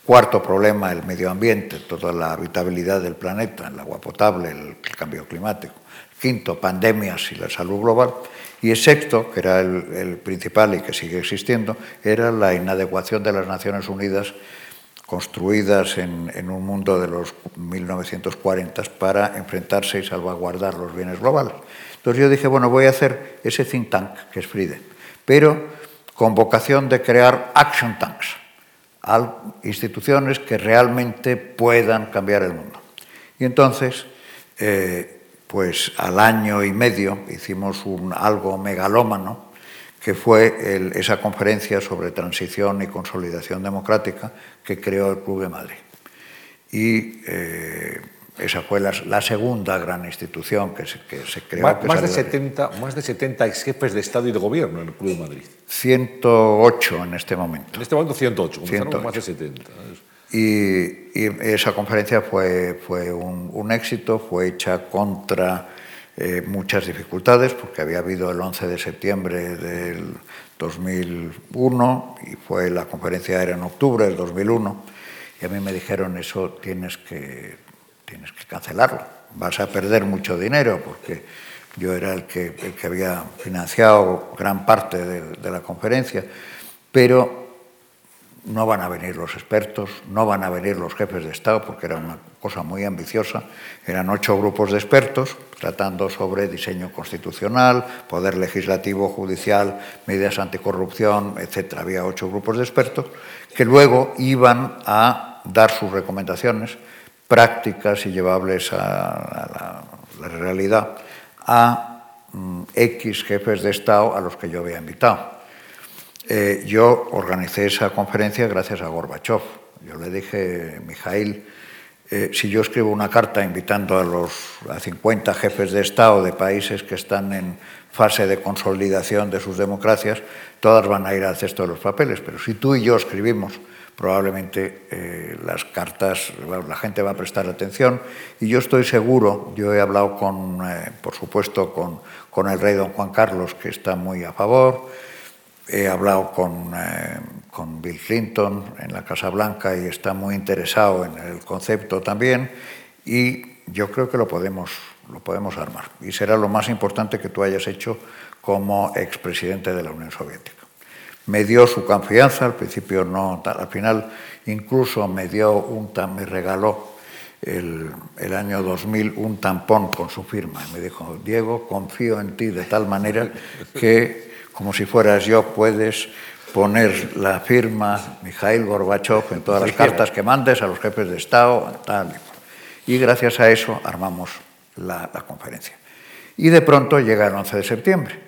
Cuarto problema, el medio ambiente, toda la habitabilidad del planeta, el agua potable, el cambio climático. Quinto, pandemias y la salud global. Y el sexto, que era el, principal y que sigue existiendo, era la inadecuación de las Naciones Unidas construidas en, un mundo de los 1940 para enfrentarse y salvaguardar los bienes globales. Entonces yo dije, bueno, voy a hacer ese think tank, que es FRIDE, pero con vocación de crear action tanks, instituciones que realmente puedan cambiar el mundo. Y entonces, eh, pues al año y medio hicimos algo megalómano, que fue esa conferencia sobre transición y consolidación democrática que creó el Club de Madrid. Y eh, esa fue la, segunda gran institución que se, que se creó. Más, de 70, más de 70 ex jefes de Estado y de Gobierno en el Club de Madrid. 108 en este momento. En este momento 108, 108. más de 70. Y, esa conferencia fue, fue un, éxito, fue hecha contra eh, muchas dificultades, porque había habido el 11 de septiembre del 2001 y fue la conferencia era en octubre del 2001 y a mí me dijeron eso tienes que, tienes que cancelarlo, vas a perder mucho dinero porque yo era el que, había financiado gran parte de, de la conferencia, pero no van a venir los expertos, no van a venir los jefes de Estado, porque era una cosa muy ambiciosa. Eran ocho grupos de expertos tratando sobre diseño constitucional, poder legislativo, judicial, medidas anticorrupción, etc. Había ocho grupos de expertos que luego iban a dar sus recomendaciones prácticas y llevables a, la, realidad a mm, X jefes de Estado a los que yo había invitado. Eh, yo organicé esa conferencia gracias a Gorbachev. Yo le dije, Mijail, eh, si yo escribo una carta invitando a los a 50 jefes de Estado de países que están en fase de consolidación de sus democracias, todas van a ir al cesto de los papeles. Pero si tú y yo escribimos, probablemente eh, las cartas, la gente va a prestar atención. Y yo estoy seguro, yo he hablado con, por supuesto, con, con el rey don Juan Carlos, que está muy a favor He hablado eh, con, Bill Clinton en la Casa Blanca y está muy interesado en el concepto también y yo creo que lo podemos, lo podemos armar y será lo más importante que tú hayas hecho como expresidente de la Unión Soviética. Me dio su confianza, al principio no, al final incluso me dio un me regaló el, el, año 2000 un tampón con su firma. Y me dijo, Diego, confío en ti de tal manera que como si fueras yo, puedes poner la firma Mikhail Gorbachev en todas las cartas que mandes a los jefes de Estado, tal. Y gracias a eso armamos la, conferencia. Y de pronto llega el 11 de septiembre.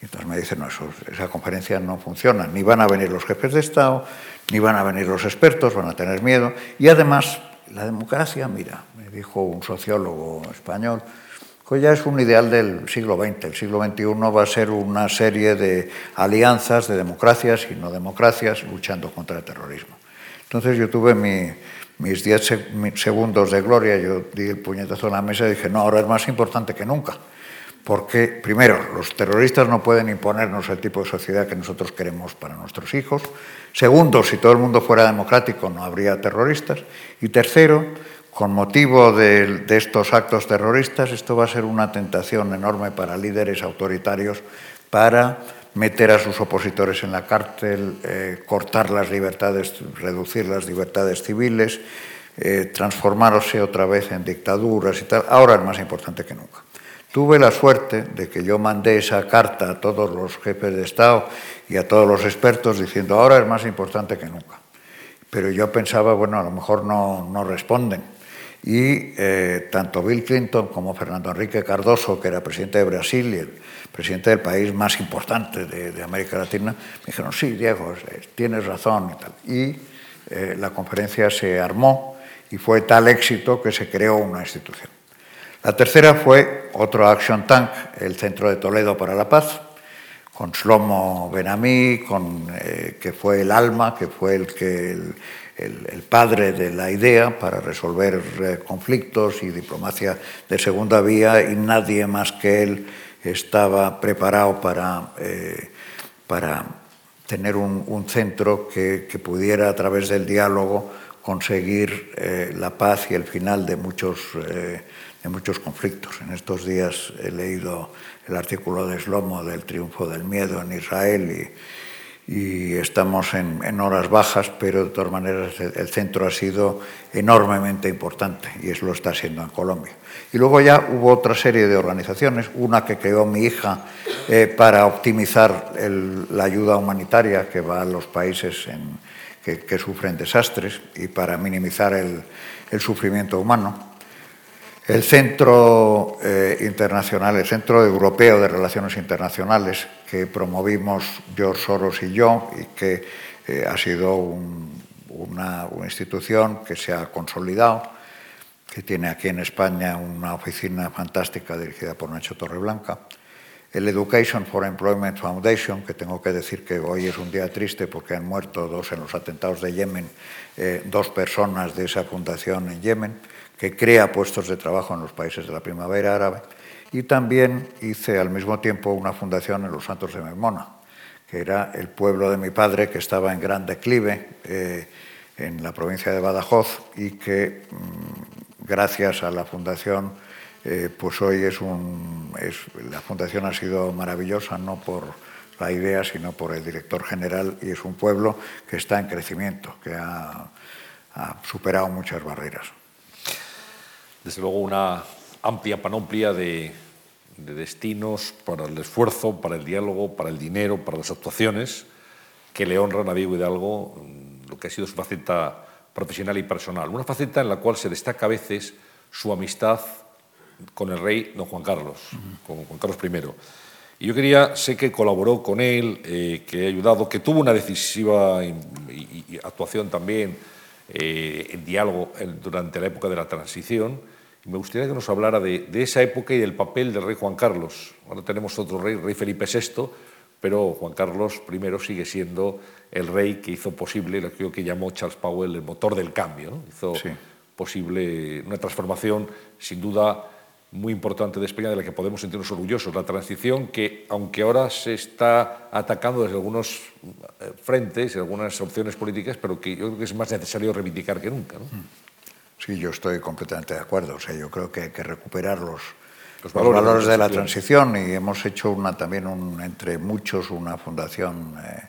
Y entonces me dicen, no, esa conferencia no funciona, ni van a venir los jefes de Estado, ni van a venir los expertos, van a tener miedo. Y además, la democracia, mira, me dijo un sociólogo español, que ya es un ideal del siglo XX. El siglo XXI va a ser una serie de alianzas de democracias y no democracias luchando contra el terrorismo. Entonces yo tuve mis 10 segundos de gloria, yo di el puñetazo en la mesa y dije, no, ahora es más importante que nunca. Porque, primero, los terroristas no pueden imponernos el tipo de sociedad que nosotros queremos para nuestros hijos. Segundo, si todo el mundo fuera democrático no habría terroristas. Y tercero, con motivo de, estos actos terroristas, esto va a ser una tentación enorme para líderes autoritarios para meter a sus opositores en la cárcel, eh, cortar las libertades, reducir las libertades civiles, eh, transformarse otra vez en dictaduras y tal. Ahora es más importante que nunca. Tuve la suerte de que yo mandé esa carta a todos los jefes de Estado y a todos los expertos diciendo ahora es más importante que nunca. Pero yo pensaba, bueno, a lo mejor no, no responden. Y eh, tanto Bill Clinton como Fernando Enrique Cardoso, que era presidente de Brasil y el presidente del país más importante de, América Latina, me dijeron, sí, Diego, tienes razón y tal. Y eh, la conferencia se armó y fue tal éxito que se creó una institución. La tercera fue otro Action Tank, el Centro de Toledo para la Paz, con Shlomo Benamí, con, eh, que fue el alma, que fue el, que, padre de la idea para resolver eh, conflictos y diplomacia de segunda vía, y nadie más que él estaba preparado para, eh, para tener un, centro que, pudiera, a través del diálogo, conseguir la paz y el final de muchos de muchos conflictos. En estos días he leído el artículo de Slomo del triunfo del miedo en Israel y, y estamos en, horas bajas, pero de todas maneras el, centro ha sido enormemente importante y eso lo está siendo en Colombia. Y luego ya hubo otra serie de organizaciones, una que creó mi hija eh, para optimizar la ayuda humanitaria que va a los países que, sufren desastres y para minimizar el sufrimiento humano. El Centro eh, Internacional, el Centro Europeo de Relaciones Internacionales, que promovimos George Soros y yo, y que eh, ha sido una, institución que se ha consolidado, que tiene aquí en España una oficina fantástica dirigida por Nacho Torreblanca. El Education for Employment Foundation, que tengo que decir que hoy es un día triste porque han muerto dos en los atentados de Yemen, eh, dos personas de esa fundación en Yemen que crea puestos de trabajo en los países de la primavera árabe. Y también hice al mismo tiempo una fundación en los Santos de Memona, que era el pueblo de mi padre que estaba en gran declive eh, en la provincia de Badajoz y que mm, gracias a la fundación, eh, pues hoy es un, la fundación ha sido maravillosa, no por la idea, sino por el director general y es un pueblo que está en crecimiento, que ha superado muchas barreras desde luego una amplia panoplia de, destinos para el esfuerzo, para el diálogo, para el dinero, para las actuaciones que le honran a Diego Hidalgo mm, lo que ha sido su faceta profesional y personal. Una faceta en la cual se destaca a veces su amistad con el rey don Juan Carlos, con Juan Carlos I. Y yo quería, sé que colaboró con él, eh, que ha ayudado, que tuvo una decisiva actuación también eh, en diálogo durante la época de la transición. me gustaría que nos hablara de, esa época y del papel del rey Juan Carlos. Ahora tenemos otro rey, rey Felipe VI, pero Juan Carlos I sigue siendo el rey que hizo posible lo que llamó Charles Powell el motor del cambio. Hizo posible una transformación, sin duda, muy importante de España de la que podemos sentirnos orgullosos. La transición que, aunque ahora se está atacando desde algunos eh, frentes, algunas opciones políticas, pero que yo creo que es más necesario reivindicar que nunca. ¿no? Mm. Sí, yo estoy completamente de acuerdo. O sea, yo creo que hay que recuperar los, los valores, de, la transición y hemos hecho una, también un, entre muchos una fundación eh,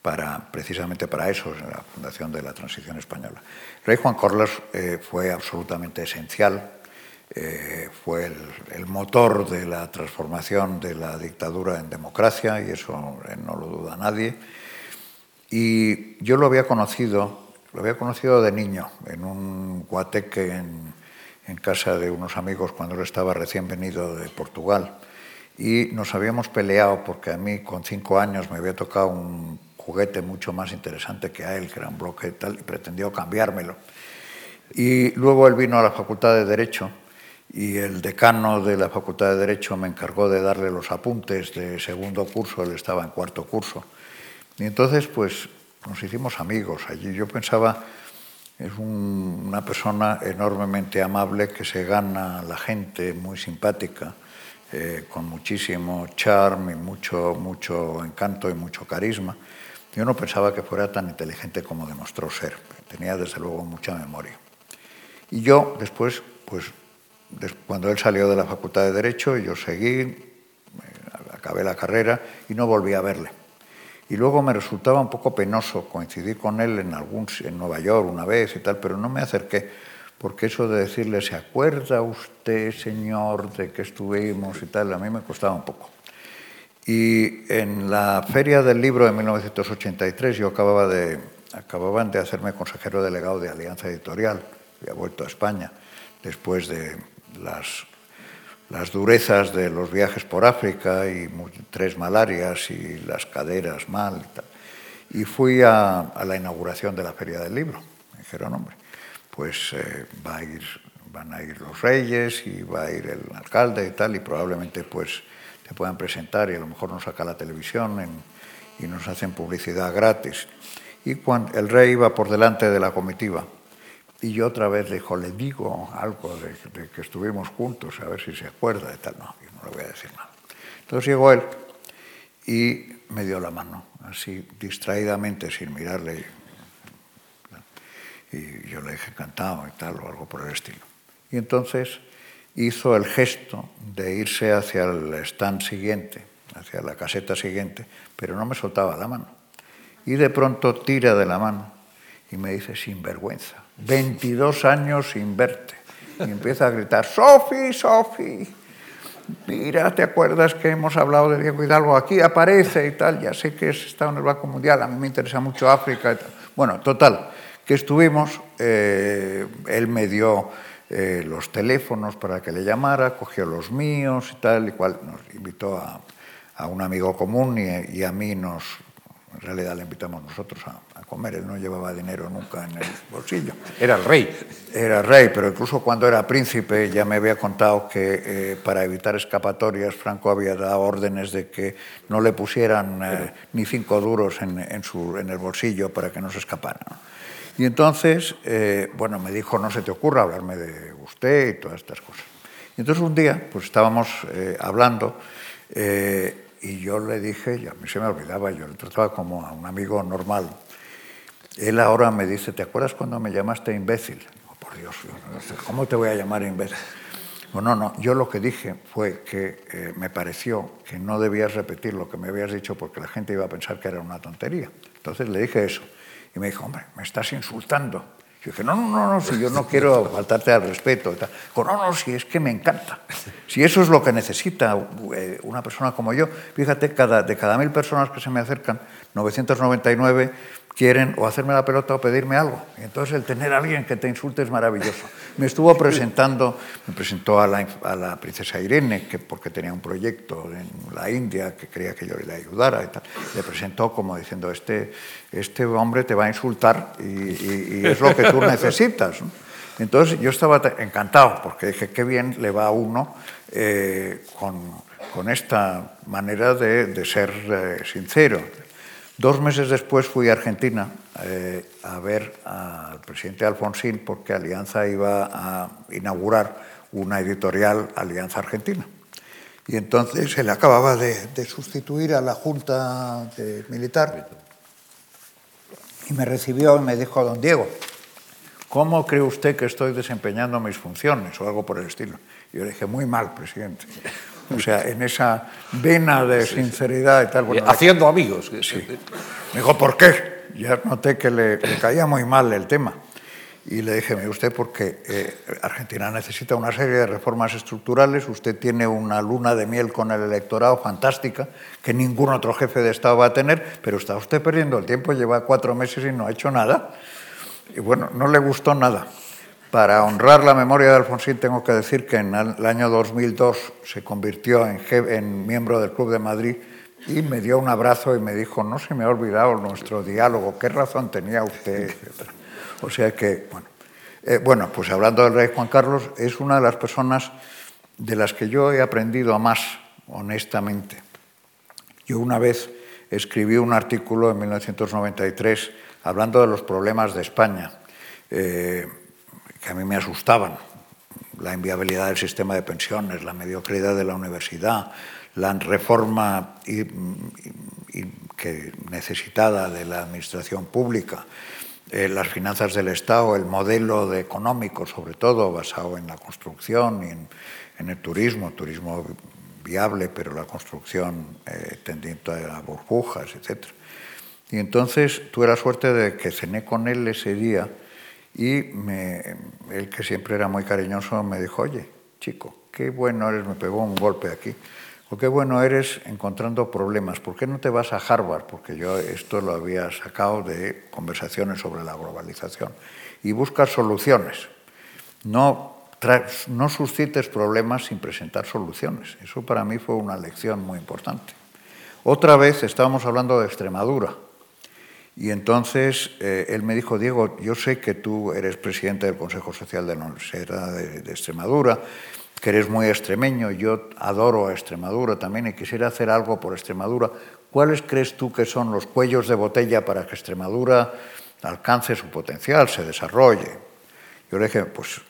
para, precisamente para eso, la Fundación de la Transición Española. El rey Juan Carlos eh, fue absolutamente esencial eh, fue el, motor de la transformación de la dictadura en democracia, y eso eh, no lo duda nadie. Y yo lo había conocido, lo había conocido de niño, en un guateque en, en casa de unos amigos cuando él estaba recién venido de Portugal. Y nos habíamos peleado porque a mí con cinco años me había tocado un juguete mucho más interesante que a él, que era un bloque y tal, y pretendió cambiármelo. Y luego él vino a la Facultad de Derecho y el decano de la Facultad de Derecho me encargó de darle los apuntes de segundo curso, él estaba en cuarto curso. Y entonces, pues, nos hicimos amigos allí. Yo pensaba, es una persona enormemente amable que se gana a la gente, muy simpática, eh, con muchísimo charme, mucho, mucho encanto y mucho carisma. Yo no pensaba que fuera tan inteligente como demostró ser. Tenía, desde luego, mucha memoria. Y yo, después, pues cuando él salió de la Facultad de Derecho, yo seguí, acabé la carrera y no volví a verle. Y luego me resultaba un poco penoso coincidir con él en, algún, en Nueva York una vez y tal, pero no me acerqué, porque eso de decirle, ¿se acuerda usted, señor, de que estuvimos y tal? A mí me costaba un poco. Y en la Feria del Libro de 1983 yo acababa de, acababan de hacerme consejero delegado de Alianza Editorial, había vuelto a España después de las, las durezas de los viajes por África y tres malarias y las caderas mal y tal. Y fui a, a la inauguración de la Feria del Libro. Me dijeron, hombre, pues eh, va a ir, van a ir los reyes y va a ir el alcalde y tal, y probablemente pues te puedan presentar y a lo mejor nos saca la televisión y nos hacen publicidad gratis. Y cuando el rey iba por delante de la comitiva, y yo otra vez le dijo, le digo algo de, que estuvimos juntos, a ver si se acuerda de tal. No, yo no le voy a decir nada. Entonces llegó él y me dio la mano, así distraídamente, sin mirarle. Y yo le dije encantado y tal, o algo por el estilo. Y entonces hizo el gesto de irse hacia el stand siguiente, hacia la caseta siguiente, pero no me soltaba la mano. Y de pronto tira de la mano y me dice, sin vergüenza, 22 años sin verte. Y empieza a gritar, Sofi, Sofi, mira, ¿te acuerdas que hemos hablado de Diego Hidalgo? Aquí aparece y tal, ya sé que estado en el Banco Mundial, a mí me interesa mucho África y tal. Bueno, total, que estuvimos, eh, él me dio eh, los teléfonos para que le llamara, cogió los míos y tal, y cual nos invitó a, a un amigo común y, y a mí nos, en realidad le invitamos nosotros a, comer, él no llevaba dinero nunca en el bolsillo. Era el rey. Era rey, pero incluso cuando era príncipe ya me había contado que eh, para evitar escapatorias Franco había dado órdenes de que no le pusieran eh, ni cinco duros en, su, en, el bolsillo para que no se escapara. Y entonces, eh, bueno, me dijo, no se te ocurra hablarme de usted y todas estas cosas. Y entonces un día, pues estábamos hablando y yo le dije, y a mí se me olvidaba, yo le trataba como a un amigo normal, él ahora me dice, ¿te acuerdas cuando me llamaste imbécil? Oh, por Dios, ¿cómo te voy a llamar imbécil? Bueno, no, yo lo que dije fue que eh, me pareció que no debías repetir lo que me habías dicho porque la gente iba a pensar que era una tontería. Entonces le dije eso. Y me dijo, hombre, me estás insultando. Yo dije, no, no, no, no, si yo no quiero faltarte al respeto. Dijo, no, no, si es que me encanta. Si eso es lo que necesita eh, una persona como yo. Fíjate, cada, de cada mil personas que se me acercan, 999 quieren o hacerme la pelota o pedirme algo. Entonces el tener a alguien que te insulte es maravilloso. Me estuvo presentando, me presentó a la, princesa Irene, que porque tenía un proyecto en la India que quería que yo le ayudara y tal. Le presentó como diciendo, este, este hombre te va a insultar y, es lo que tú necesitas. Entonces yo estaba encantado porque dije, qué bien le va a uno eh, con, esta manera de, de ser eh, sincero. Dos meses después fui a Argentina eh, a ver al presidente Alfonsín porque Alianza iba a inaugurar una editorial Alianza Argentina. Y entonces él acababa de, sustituir a la Junta Militar y me recibió y me dijo, don Diego, ¿cómo cree usted que estoy desempeñando mis funciones o algo por el estilo? Yo le dije, muy mal, presidente. O sea, en esa vena de sinceridad y tal. Haciendo amigos. Sí. Me dijo, ¿por qué? Ya noté que le, caía muy mal el tema. Y le dije, mire usted, porque eh, Argentina necesita una serie de reformas estructurales, usted tiene una luna de miel con el electorado fantástica, que ningún otro jefe de Estado va a tener, pero está usted perdiendo el tiempo, lleva cuatro meses y no ha hecho nada. Y bueno, no le gustó nada. Para honrar la memoria de Alfonsín, tengo que decir que en el año 2002 se convirtió en, en miembro del Club de Madrid y me dio un abrazo y me dijo, no se me ha olvidado nuestro diálogo, qué razón tenía usted. O sea que, bueno, eh, bueno, pues hablando del rey Juan Carlos, es una de las personas de las que yo he aprendido más, honestamente. Yo una vez escribí un artículo en 1993 hablando de los problemas de España, eh, que a mí me asustaban. La inviabilidad del sistema de pensiones, la mediocridad de la universidad, la reforma que necesitada de la administración pública, eh, las finanzas del Estado, el modelo de económico, sobre todo basado en la construcción y en, el turismo, turismo viable, pero la construcción eh, tendiente a burbujas, etc. Y entonces tuve la suerte de que cené con él ese día y él, que siempre era muy cariñoso, me dijo, oye, chico, qué bueno eres, me pegó un golpe aquí qué bueno eres encontrando problemas. ¿Por qué no te vas a Harvard? Porque yo esto lo había sacado de conversaciones sobre la globalización. Y buscas soluciones. No, no suscites problemas sin presentar soluciones. Eso para mí fue una lección muy importante. Otra vez estábamos hablando de Extremadura. Y entonces eh, él me dijo, Diego, yo sé que tú eres presidente del Consejo Social de la Universidad de, de Extremadura que eres muy extremeño, yo adoro a Extremadura también y quisiera hacer algo por Extremadura. ¿Cuáles crees tú que son los cuellos de botella para que Extremadura alcance su potencial, se desarrolle? Yo le dije, pues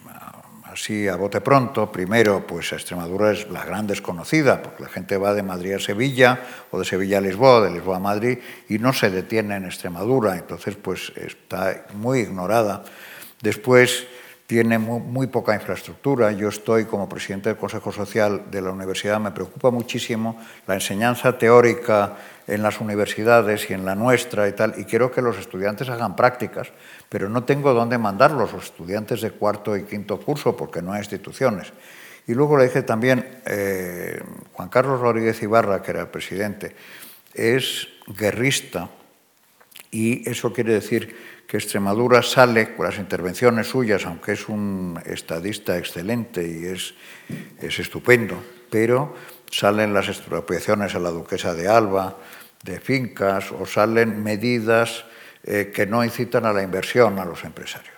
así a bote pronto, primero, pues Extremadura es la gran desconocida, porque la gente va de Madrid a Sevilla o de Sevilla a Lisboa, de Lisboa a Madrid, y no se detiene en Extremadura, entonces pues está muy ignorada. Después, tiene muy, poca infraestructura. Yo estoy como presidente del Consejo Social de la universidad, me preocupa muchísimo la enseñanza teórica en las universidades y en la nuestra y tal, y quiero que los estudiantes hagan prácticas, pero no tengo dónde mandarlos, los estudiantes de cuarto y quinto curso, porque no hay instituciones. Y luego le dije también, eh, Juan Carlos Rodríguez Ibarra, que era el presidente, es guerrista, y eso quiere decir que Extremadura sale con las intervenciones suyas, aunque es un estadista excelente y es, es estupendo, pero salen las expropiaciones a la duquesa de Alba, de fincas, o salen medidas eh, que no incitan a la inversión a los empresarios.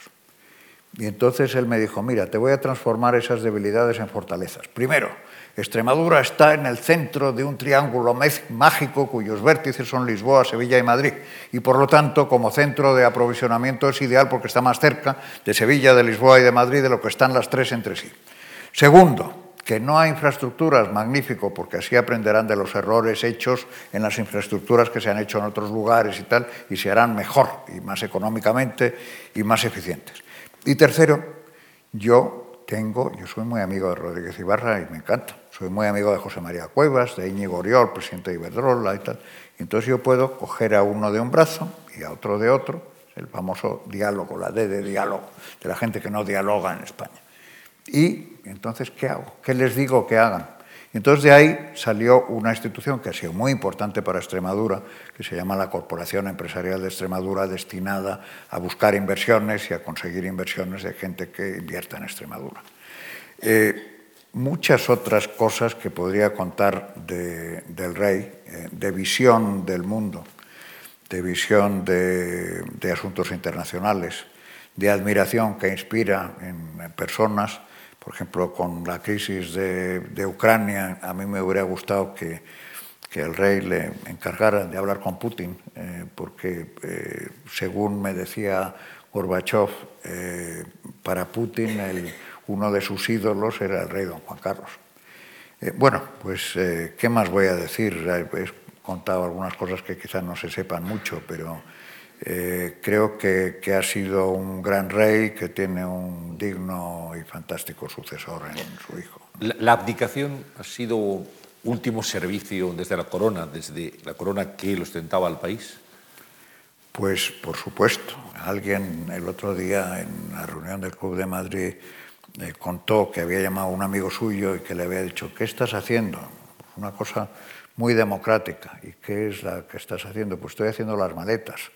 Y entonces él me dijo, mira, te voy a transformar esas debilidades en fortalezas. Primero, Extremadura está en el centro de un triángulo mágico cuyos vértices son Lisboa, Sevilla y Madrid. Y por lo tanto, como centro de aprovisionamiento es ideal porque está más cerca de Sevilla, de Lisboa y de Madrid de lo que están las tres entre sí. Segundo, que no hay infraestructuras, magnífico, porque así aprenderán de los errores hechos en las infraestructuras que se han hecho en otros lugares y tal, y se harán mejor y más económicamente y más eficientes. Y tercero, yo tengo, yo soy muy amigo de Rodríguez Ibarra y me encanta. Soy muy amigo de José María Cuevas, de Íñigo Oriol, presidente de Iberdrola y tal. Entonces yo puedo coger a uno de un brazo y a otro de otro, el famoso diálogo, la D de diálogo, de la gente que no dialoga en España. Y entonces, ¿qué hago? ¿Qué les digo que hagan? entonces de ahí salió una institución que ha sido muy importante para Extremadura, que se llama la Corporación Empresarial de Extremadura, destinada a buscar inversiones y a conseguir inversiones de gente que invierta en Extremadura. Eh, muchas otras cosas que podría contar del rey, eh, de visión del mundo, de visión de, asuntos internacionales, de admiración que inspira en, personas. Por ejemplo, con la crisis de, Ucrania, a mí me hubiera gustado que, el rey le encargara de hablar con Putin, eh, porque eh, según me decía Gorbachev, para Putin uno de sus ídolos era el rey don Juan Carlos. Eh, bueno, pues, eh, ¿qué más voy a decir? He contado algunas cosas que quizás no se sepan mucho, pero eh, creo que, que, ha sido un gran rey que tiene un digno y fantástico sucesor en su hijo. La, la abdicación ha sido último servicio desde la corona, desde la corona que lo ostentaba al país. Pues por supuesto. Alguien el otro día en la reunión del Club de Madrid contó que había llamado a un amigo suyo y que le había dicho, ¿qué estás haciendo? Una cosa muy democrática. ¿Y qué es la que estás haciendo? Pues estoy haciendo las maletas.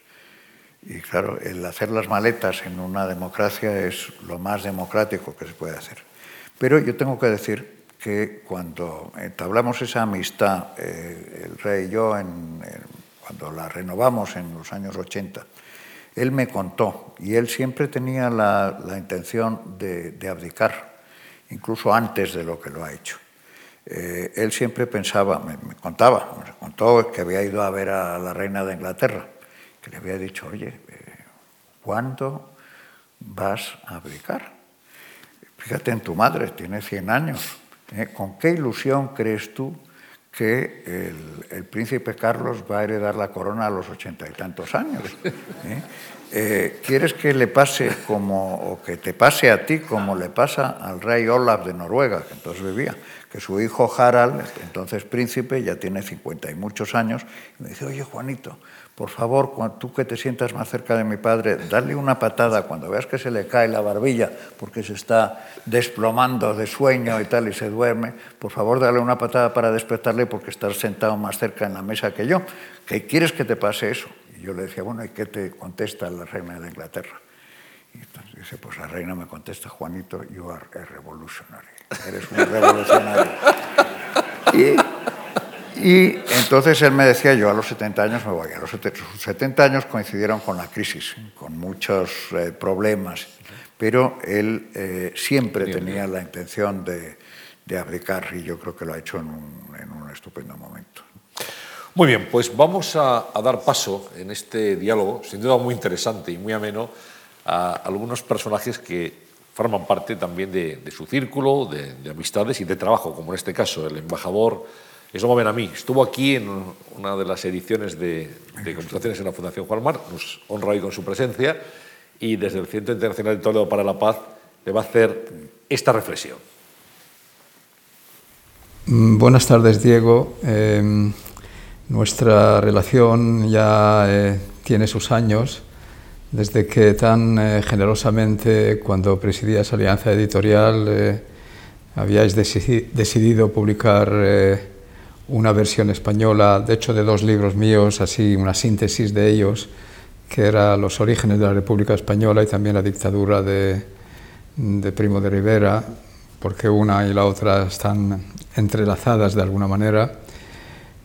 Y claro, el hacer las maletas en una democracia es lo más democrático que se puede hacer. Pero yo tengo que decir que cuando entablamos esa amistad, eh, el rey y yo, cuando la renovamos en los años 80, él me contó, y él siempre tenía la, intención de, abdicar, incluso antes de lo que lo ha hecho. Eh, él siempre pensaba, me, contaba, me contó que había ido a ver a la reina de Inglaterra, le había dicho, oye, eh, ¿cuándo vas a abdicar? Fíjate en tu madre, tiene 100 años. ¿eh? ¿Con qué ilusión crees tú que el, príncipe Carlos va a heredar la corona a los ochenta y tantos años? Eh, ¿Quieres que le pase como, o que te pase a ti como le pasa al rey Olaf de Noruega, que entonces vivía? Que su hijo Harald, entonces príncipe, ya tiene cincuenta y muchos años, y me dice, oye Juanito, por favor, tú que te sientas más cerca de mi padre, dale una patada cuando veas que se le cae la barbilla porque se está desplomando de sueño y tal y se duerme, por favor, dale una patada para despertarle porque estás sentado más cerca en la mesa que yo. ¿Qué quieres que te pase eso? Y yo le decía, bueno, ¿y qué te contesta la reina de Inglaterra? Y entonces dice, pues la reina me contesta, Juanito, you are a revolutionary. Eres un revolucionario. y y entonces él me decía, yo a los 70 años me voy. A los 70 años coincidieron con la crisis, con muchos eh, problemas, pero él eh, siempre tenía la intención de, de, aplicar y yo creo que lo ha hecho en un, en un estupendo momento. Muy bien, pues vamos a, dar paso en este diálogo, sin duda muy interesante y muy ameno, a algunos personajes que forman parte también de, su círculo, de, de amistades y de trabajo, como en este caso el embajador eso me ven a mí. Estuvo aquí en una de las ediciones de, de en la Fundación Juan Mar, nos honra hoy con su presencia y desde el Centro Internacional de Toledo para la Paz le va a hacer esta reflexión. Mm, buenas tardes, Diego. Em, nuestra relación ya eh, tiene sus años, desde que tan eh, generosamente, cuando presidías Alianza Editorial, eh, habíais decidido publicar una versión española, de hecho de dos libros míos, así una síntesis de ellos, que era Los orígenes de la República Española y también la dictadura de, Primo de Rivera, porque una y la otra están entrelazadas de alguna manera.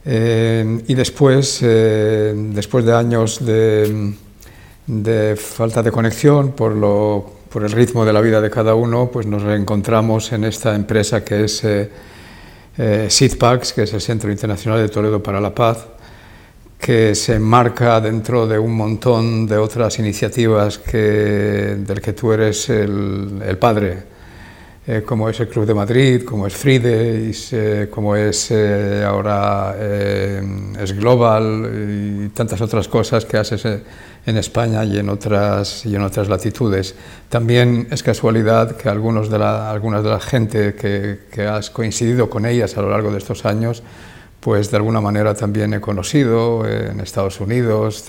Eh, y después, eh, después de años de, falta de conexión por, lo, por, el ritmo de la vida de cada uno, pues nos reencontramos en esta empresa que es... Eh, eh, que es el Centro Internacional de Toledo para la Paz, que se enmarca dentro de un montón de otras iniciativas que, del que tú eres el, padre, eh, como es el Club de Madrid, como es Fridays, eh, como es eh, ahora es Global y tantas otras cosas que haces en España y en otras, y en otras latitudes. También es casualidad que algunos de algunas de la gente que, que, has coincidido con ellas a lo largo de estos años, pues de alguna manera también he conocido en Estados Unidos,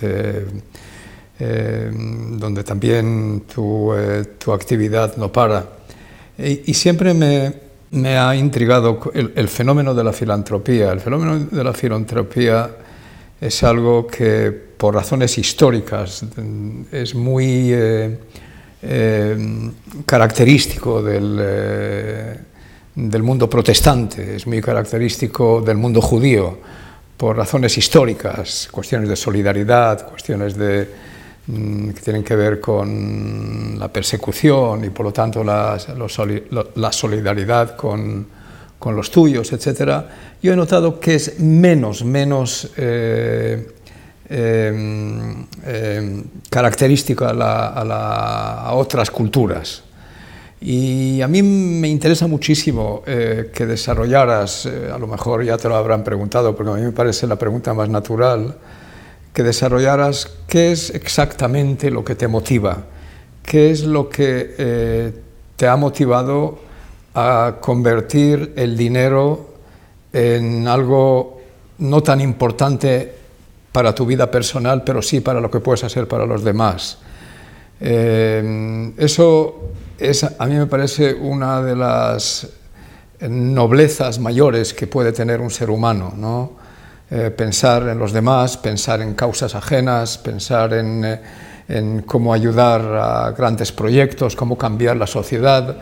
eh, donde también tu, eh, tu, actividad no para. Y, siempre me, ha intrigado el, fenómeno de la filantropía. El fenómeno de la filantropía es algo que por razones históricas es muy eh, eh, característico del, eh, del, mundo protestante, es muy característico del mundo judío, por razones históricas, cuestiones de solidaridad, cuestiones de, que tienen que ver con la persecución y por lo tanto la, la solidaridad con, con los tuyos, etcétera, yo he notado que es menos, menos eh, em, em, característico a, otras culturas. Y a mí me interesa muchísimo eh, que desarrollaras, eh, a lo mejor ya te lo habrán preguntado, porque a mí me parece la pregunta más natural, que desarrollaras qué es exactamente lo que te motiva, qué es lo que te ha motivado a convertir el dinero en algo no tan importante para tu vida personal, pero sí para lo que puedes hacer para los demás. Eh, eso es, a mí me parece una de las noblezas mayores que puede tener un ser humano, ¿no? Eh, pensar en los demás, pensar en causas ajenas, pensar en, eh, en cómo ayudar a grandes proyectos, cómo cambiar la sociedad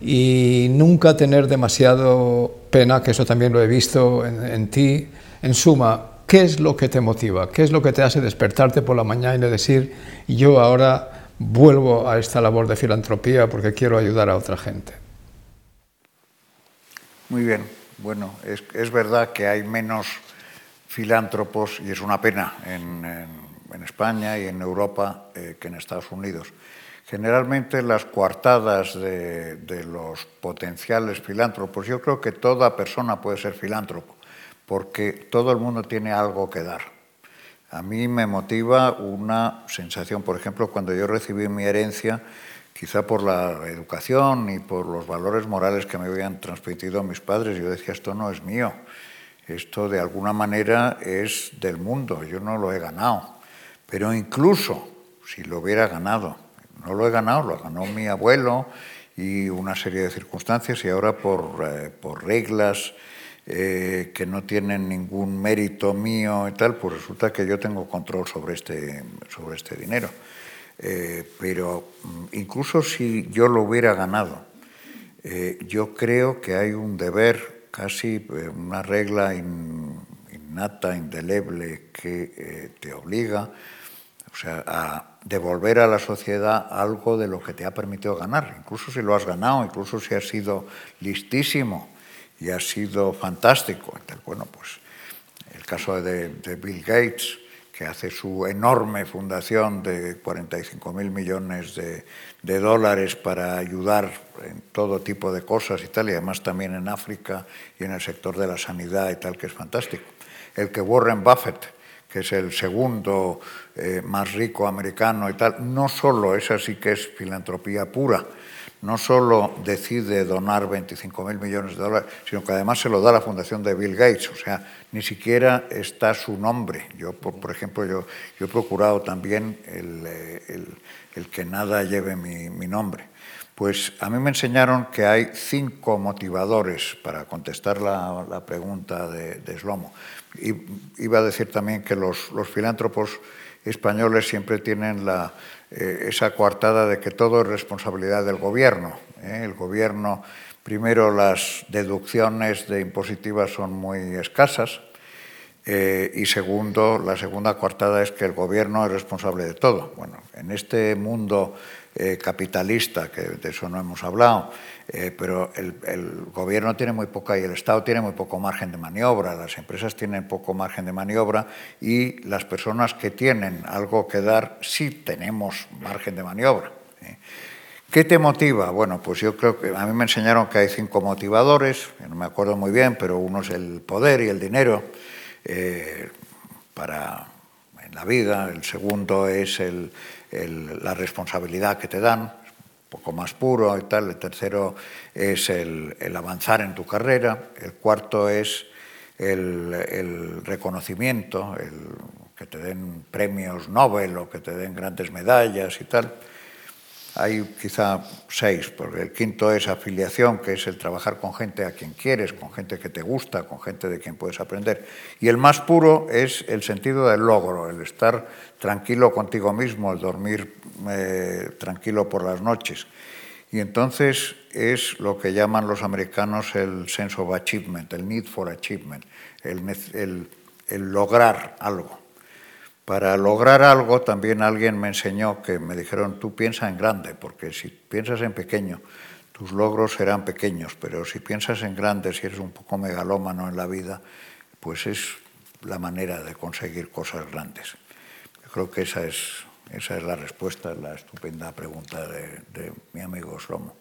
y nunca tener demasiado pena, que eso también lo he visto en, ti. En suma, ¿qué es lo que te motiva? ¿Qué es lo que te hace despertarte por la mañana y decir, yo ahora vuelvo a esta labor de filantropía porque quiero ayudar a otra gente? Muy bien, bueno, es verdad que hay menos filántropos y es una pena en, España y en Europa eh, que en Estados Unidos. Generalmente las coartadas de, de, los potenciales filántropos, yo creo que toda persona puede ser filántropo, porque todo el mundo tiene algo que dar. A mí me motiva una sensación, por ejemplo, cuando yo recibí mi herencia, quizá por la educación y por los valores morales que me habían transmitido mis padres, yo decía, esto no es mío, esto de alguna manera es del mundo, yo no lo he ganado. Pero incluso si lo hubiera ganado, no lo he ganado, lo ganó mi abuelo y una serie de circunstancias y ahora por, eh, por reglas eh, que no tienen ningún mérito mío y tal, pues resulta que yo tengo control sobre este, sobre este dinero. Eh, pero mm, incluso si yo lo hubiera ganado, yo creo que hay un deber, casi eh, una regla in, innata, indeleble, que eh, te obliga o sea, a devolver a la sociedad algo de lo que te ha permitido ganar, incluso si lo has ganado, incluso si has sido listísimo y has sido fantástico. Bueno, pues el caso de, Bill Gates, que hace su enorme fundación de 45 mil millones de, de, dólares para ayudar en todo tipo de cosas y tal, y además también en África y en el sector de la sanidad y tal, que es fantástico. El que Warren Buffett, que es el segundo eh, más rico americano y tal, no solo esa sí que es filantropía pura, no solo decide donar 25 mil millones de dólares, sino que además se lo da a la fundación de Bill Gates, o sea, ni siquiera está su nombre. Yo, por, ejemplo, yo, he procurado también el, eh, que nada lleve mi, nombre. Pues a mí me enseñaron que hay cinco motivadores para contestar la, pregunta de, de Slomo. Iba a decir también que los filántropos españoles siempre tienen la, eh, esa coartada de que todo es responsabilidad del gobierno. ¿eh? El gobierno, primero, las deducciones de impositivas son muy escasas. Eh, y segundo, la segunda coartada es que el gobierno es responsable de todo. Bueno, en este mundo capitalista, que de eso no hemos hablado, eh, pero el, gobierno tiene muy poca y el Estado tiene muy poco margen de maniobra, las empresas tienen poco margen de maniobra y las personas que tienen algo que dar sí tenemos margen de maniobra. ¿eh? ¿Qué te motiva? Bueno, pues yo creo que a mí me enseñaron que hay cinco motivadores, no me acuerdo muy bien, pero uno es el poder y el dinero eh, para en la vida, el segundo es el, la responsabilidad que te dan, poco más puro y tal, el tercero es el, avanzar en tu carrera, el cuarto es el, el reconocimiento, el que te den premios Nobel o que te den grandes medallas y tal. Hay quizá seis, porque el quinto es afiliación, que es el trabajar con gente a quien quieres, con gente que te gusta, con gente de quien puedes aprender. Y el más puro es el sentido del logro, el estar tranquilo contigo mismo, el dormir eh, tranquilo por las noches. Y entonces es lo que llaman los americanos el sense of achievement, el need for achievement, el, el, lograr algo. Para lograr algo también alguien me enseñó que me dijeron, tú piensa en grande, porque si piensas en pequeño, tus logros serán pequeños, pero si piensas en grande, si eres un poco megalómano en la vida, pues es la manera de conseguir cosas grandes. Creo que esa es, esa es la respuesta a la estupenda pregunta de, de mi amigo Slomo.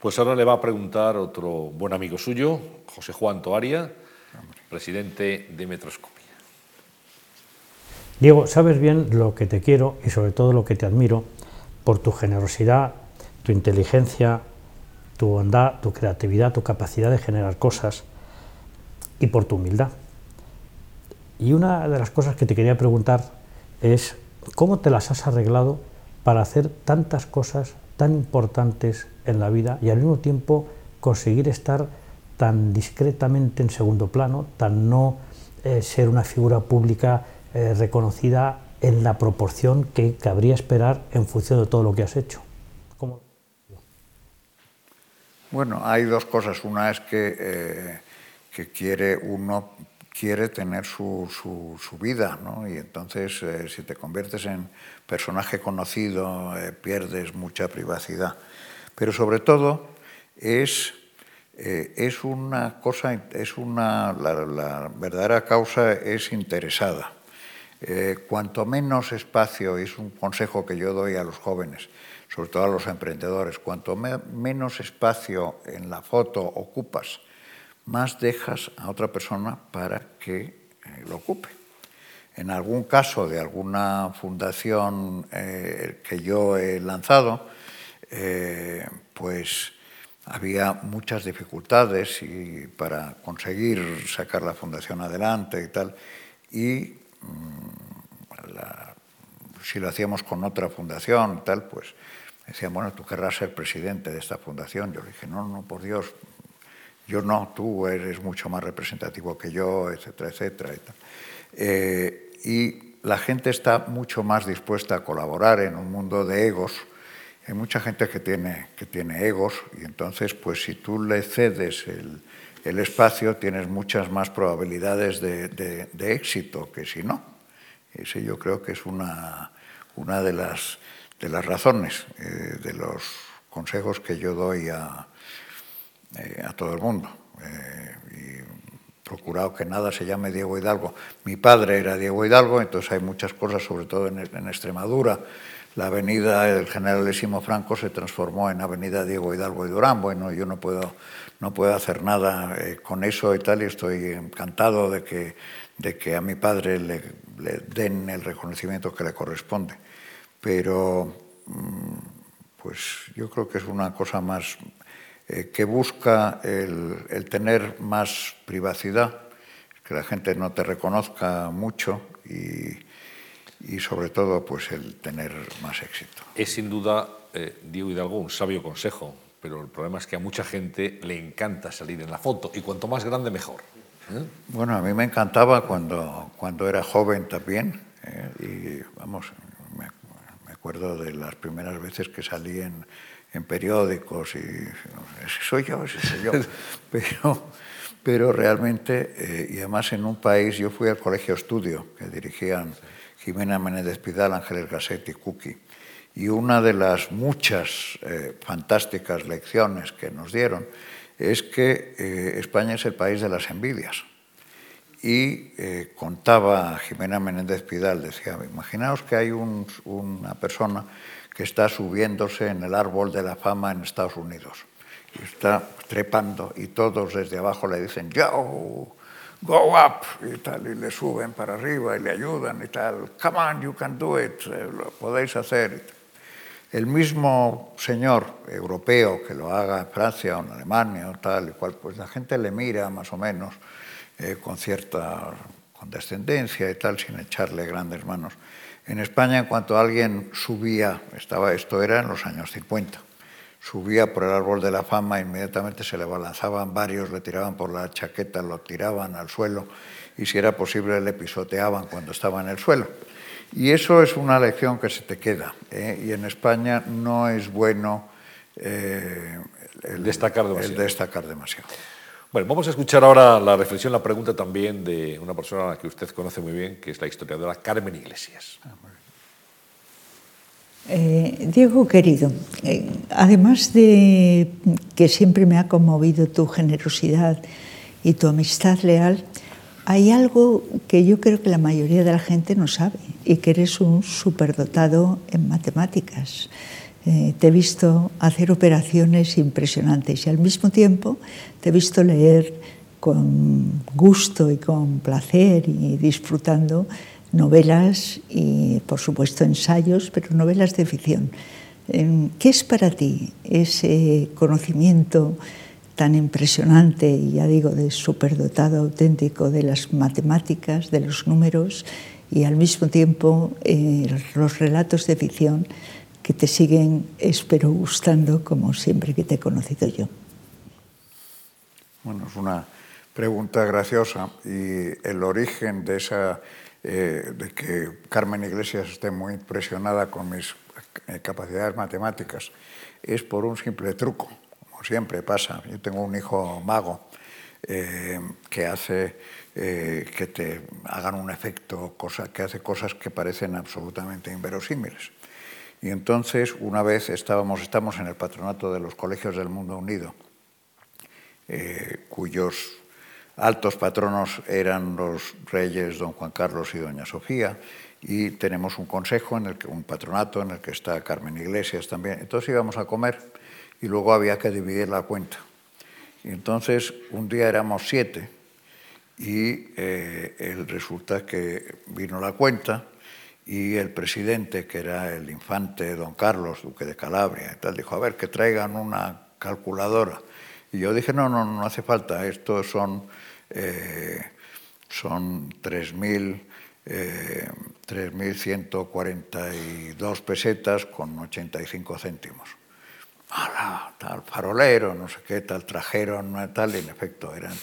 Pues ahora le va a preguntar otro buen amigo suyo, José Juan Toaria, presidente de Metroscopia. Diego, sabes bien lo que te quiero y sobre todo lo que te admiro por tu generosidad, tu inteligencia, tu bondad, tu creatividad, tu capacidad de generar cosas y por tu humildad. Y una de las cosas que te quería preguntar es cómo te las has arreglado para hacer tantas cosas tan importantes en la vida y al mismo tiempo conseguir estar tan discretamente en segundo plano, tan no eh, ser una figura pública eh, reconocida en la proporción que cabría esperar en función de todo lo que has hecho. Bueno, hay dos cosas. Una es que, eh, que quiere uno quiere tener su, su, su vida, ¿no? Y entonces, eh, si te conviertes en personaje conocido, eh, pierdes mucha privacidad. Pero sobre todo es, eh, es una cosa, es una, la, la, verdadera causa es interesada. Eh, cuanto menos espacio, es un consejo que yo doy a los jóvenes, sobre todo a los emprendedores, cuanto me, menos espacio en la foto ocupas, más dejas a otra persona para que eh, lo ocupe. En algún caso de alguna fundación eh, que yo he lanzado, eh, pues había muchas dificultades y para conseguir sacar la fundación adelante y tal. Y la, si lo hacíamos con otra fundación y tal, pues decían, bueno, tú querrás ser presidente de esta fundación. Yo le dije, no, no, por Dios, yo no, tú eres mucho más representativo que yo, etcétera, etcétera. Eh, y la gente está mucho más dispuesta a colaborar en un mundo de egos. Hay mucha gente que tiene, que tiene egos y entonces, pues si tú le cedes el, el espacio, tienes muchas más probabilidades de, de, de, éxito que si no. Ese yo creo que es una, una de, las, de las razones, eh, de los consejos que yo doy a, eh, a todo el mundo. Eh, y procurado que nada se llame Diego Hidalgo. Mi padre era Diego Hidalgo, entonces hay muchas cosas, sobre todo en, Extremadura. La avenida del Generalísimo Franco se transformó en Avenida Diego Hidalgo y Durán. Bueno, yo no puedo, no puedo hacer nada eh, con eso y tal, y estoy encantado de que, de que a mi padre le, le den el reconocimiento que le corresponde. Pero, mm, pues yo creo que es una cosa más eh, que busca el, el, tener más privacidad, que la gente no te reconozca mucho y, y sobre todo pues el tener más éxito. Es sin duda, eh, Diego Hidalgo, un sabio consejo, pero el problema es que a mucha gente le encanta salir en la foto y cuanto más grande mejor. ¿eh? Bueno, a mí me encantaba cuando, cuando era joven también ¿eh? y vamos, acuerdo de las primeras veces que salí en en periódicos y ese soy yo, ese soy yo. Pero, pero realmente, eh, y además en un país, yo fui al colegio estudio que dirigían Jimena Menéndez Pidal, Ángeles Gasset y Cuqui. Y una de las muchas eh, fantásticas lecciones que nos dieron es que eh, España es el país de las envidias. Y eh, contaba Jimena Menéndez Pidal, decía, imaginaos que hay un, una persona que está subiéndose en el árbol de la fama en Estados Unidos. Y está trepando y todos desde abajo le dicen, yo, go up, y tal, y le suben para arriba y le ayudan y tal, come on, you can do it, eh, lo podéis hacer. El mismo señor europeo que lo haga en Francia o en Alemania o tal y cual, pues la gente le mira más o menos eh, con cierta condescendencia y tal, sin echarle grandes manos. En España, en cuanto alguien subía, estaba, esto era en los años 50, subía por el árbol de la fama, inmediatamente se le balanzaban varios, le tiraban por la chaqueta, lo tiraban al suelo y si era posible le pisoteaban cuando estaba en el suelo. Y eso es una lección que se te queda. ¿eh? Y en España no es bueno eh, el, destacar demasiado. el destacar demasiado. Bueno, vamos a escuchar ahora la reflexión, la pregunta también de una persona que usted conoce muy bien, que es la historiadora Carmen Iglesias. Eh, Diego, querido, eh, además de que siempre me ha conmovido tu generosidad y tu amistad leal, hay algo que yo creo que la mayoría de la gente no sabe y que eres un superdotado en matemáticas. Eh, te he visto hacer operaciones impresionantes y al mismo tiempo te he visto leer con gusto y con placer y disfrutando novelas y, por supuesto, ensayos, pero novelas de ficción. ¿Qué es para ti ese conocimiento tan impresionante ya digo, de superdotado auténtico de las matemáticas, de los números y, al mismo tiempo, eh, los relatos de ficción que te siguen, espero, gustando como siempre que te he conocido yo? Bueno, es una pregunta graciosa y el origen de esa, eh, de que Carmen Iglesias esté muy impresionada con mis eh, capacidades matemáticas es por un simple truco. siempre pasa. Yo tengo un hijo mago eh, que hace que te hagan un efecto, cosa, que hace cosas que parecen absolutamente inverosímiles. Y entonces, una vez estábamos, estamos en el patronato de los colegios del mundo unido, eh, cuyos altos patronos eran los reyes don Juan Carlos y doña Sofía, y tenemos un consejo, en el que, un patronato en el que está Carmen Iglesias también. Entonces íbamos a comer y luego había que dividir la cuenta. Y entonces un día éramos siete y eh, resulta que vino la cuenta y el presidente, que era el infante don Carlos, duque de Calabria, y tal, dijo, a ver, que traigan una calculadora. Y yo dije, no, no, no hace falta, estos son, eh, son 3.000 3.142 pesetas con 85 céntimos. ¡Hala! Tal farolero, no sé qué, tal trajero, no tal, y en efecto eran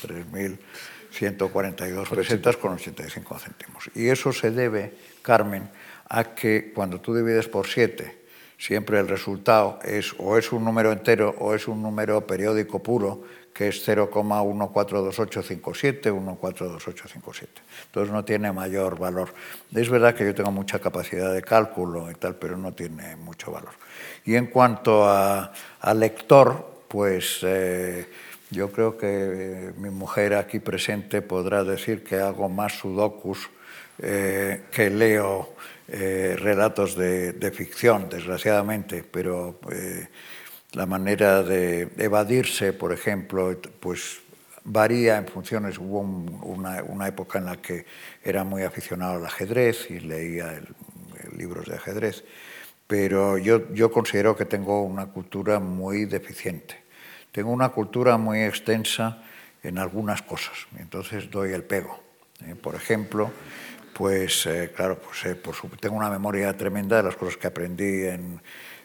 3.142 pesetas con 85 céntimos. Y eso se debe, Carmen, a que cuando tú divides por 7, siempre el resultado es o es un número entero o es un número periódico puro que es 0,142857, 142857. Entonces no tiene mayor valor. Es verdad que yo tengo mucha capacidad de cálculo y tal, pero no tiene mucho valor. Y en cuanto a, lector, pues eh, yo creo que eh, mi mujer aquí presente podrá decir que hago más sudokus eh, que leo relatos de, de, ficción, desgraciadamente, pero la manera de evadirse, por ejemplo, pues varía en funciones. Hubo una, época en la que era muy aficionado al ajedrez y leía libros de ajedrez, pero yo, yo considero que tengo una cultura muy deficiente. Tengo una cultura muy extensa en algunas cosas, entonces doy el pego. ¿eh? Por ejemplo, pues eh, claro, pues, eh, tengo una memoria tremenda de las cosas que aprendí en,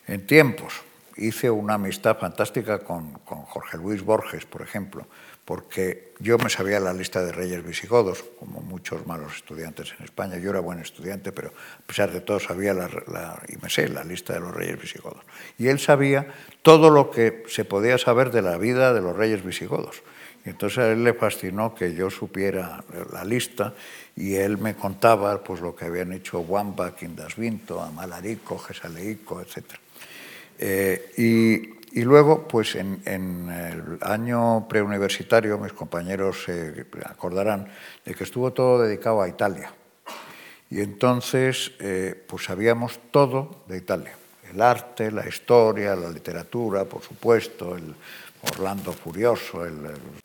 en tiempos hice una amistad fantástica con, Jorge Luis Borges, por ejemplo, porque yo me sabía la lista de reyes visigodos, como muchos malos estudiantes en España. Yo era buen estudiante, pero a pesar de todo sabía la, y me sé la lista de los reyes visigodos. Y él sabía todo lo que se podía saber de la vida de los reyes visigodos. Y entonces a él le fascinó que yo supiera la lista y él me contaba pues, lo que habían hecho Wamba, Quindasvinto, Amalarico, Gesaleico, etcétera. Eh, y, luego, pues en, el año preuniversitario, mis compañeros se acordarán de que estuvo todo dedicado a Italia. Y entonces, eh, pues sabíamos todo de Italia. El arte, la historia, la literatura, por supuesto, el Orlando Furioso,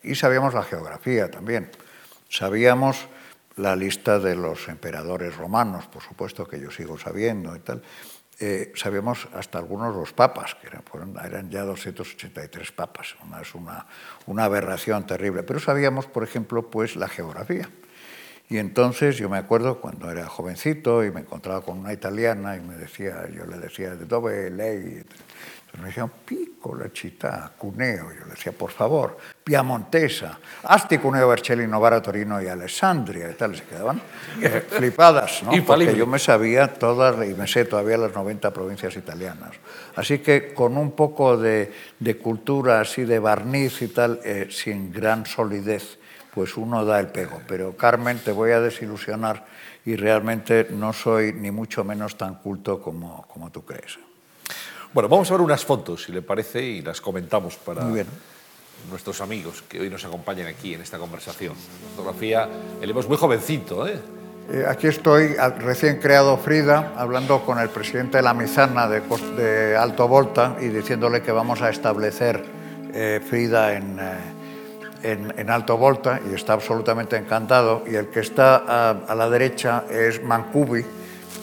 y sabíamos la geografía también. Sabíamos la lista de los emperadores romanos, por supuesto que yo sigo sabiendo y tal. Eh, sabíamos hasta algunos los papas, que eran, eran ya 283 papas, una, es una, una, aberración terrible, pero sabíamos, por ejemplo, pues la geografía. Y entonces yo me acuerdo cuando era jovencito y me encontraba con una italiana y me decía, yo le decía, ¿de dónde ley? me decían, piccola città, Cuneo. Yo le decía, por favor, Piamontesa, asti Cuneo, Vercelli, Novara, Torino y Alessandria. Y tal, se quedaban eh, flipadas, ¿no? Porque yo me sabía todas, y me sé todavía las 90 provincias italianas. Así que con un poco de, de cultura así de barniz y tal, eh, sin gran solidez, pues uno da el pego. Pero Carmen, te voy a desilusionar y realmente no soy ni mucho menos tan culto como, como tú crees. Bueno, vamos a ver unas fotos, si le parece, y las comentamos para nuestros amigos que hoy nos acompañan aquí en esta conversación. Fotografía, él es muy jovencito, ¿eh? ¿eh? aquí estoy, recién creado Frida, hablando con el presidente de la Mizana de, Alto Volta y diciéndole que vamos a establecer eh, Frida en, eh, en, Alto Volta y está absolutamente encantado. Y el que está a la derecha es Mancubi,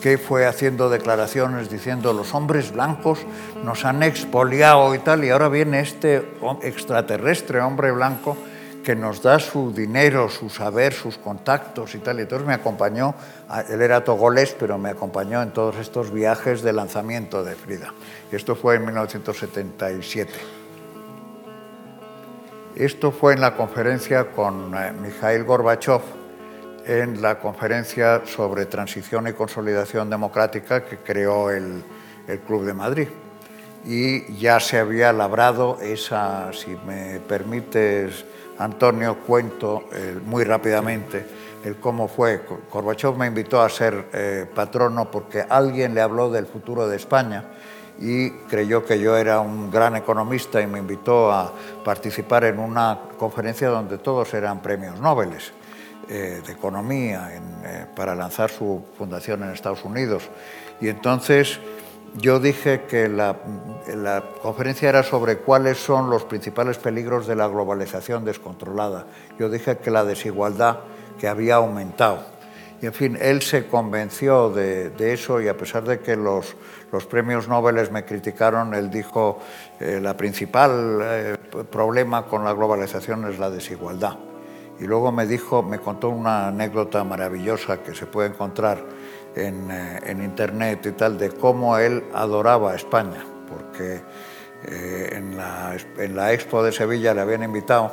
que fue haciendo declaraciones diciendo los hombres blancos nos han expoliado y tal, y ahora viene este extraterrestre hombre blanco que nos da su dinero, su saber, sus contactos y tal. Y entonces me acompañó, él era togolés, pero me acompañó en todos estos viajes de lanzamiento de Frida. Esto fue en 1977. Esto fue en la conferencia con eh, Mikhail Gorbachev, en la conferencia sobre transición y consolidación democrática que creó el, Club de Madrid. y ya se había labrado esa, si me permites, Antonio, cuento eh, muy rápidamente el cómo fue. Gorbachev me invitó a ser eh, patrono porque alguien le habló del futuro de España y creyó que yo era un gran economista y me invitó a participar en una conferencia donde todos eran premios Nobel eh, de economía para lanzar su fundación en Estados Unidos. Y entonces yo dije que la, conferencia era sobre cuáles son los principales peligros de la globalización descontrolada. Yo dije que la desigualdad que había aumentado. Y en fin, él se convenció de, eso y a pesar de que los, premios Nobel me criticaron, él dijo eh, la principal eh, problema con la globalización es la desigualdad. Y luego me dijo, me contó una anécdota maravillosa que se puede encontrar eh, en, internet y tal de cómo él adoraba a España, porque eh, en, la, Expo de Sevilla le habían invitado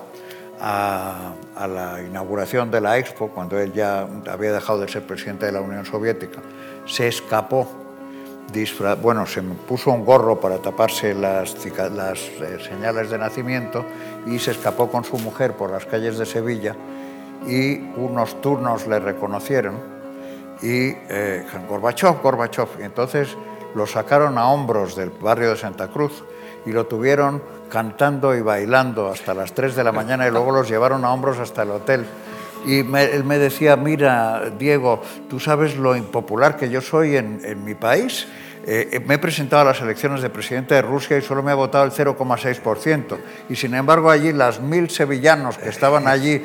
a, la inauguración de la Expo, cuando él ya había dejado de ser presidente de la Unión Soviética, se escapó, bueno, se puso un gorro para taparse las, eh, señales de nacimiento y se escapó con su mujer por las calles de Sevilla y unos turnos le reconocieron y eh, Gorbachev, Gorbachev. Entonces lo sacaron a hombros del barrio de Santa Cruz y lo tuvieron cantando y bailando hasta las 3 de la mañana y luego los llevaron a hombros hasta el hotel. Y él me decía, mira, Diego, tú sabes lo impopular que yo soy en, mi país. Eh, eh, me he presentado a las elecciones de presidente de Rusia y solo me ha votado el 0,6%. Y sin embargo allí las mil sevillanos que estaban allí,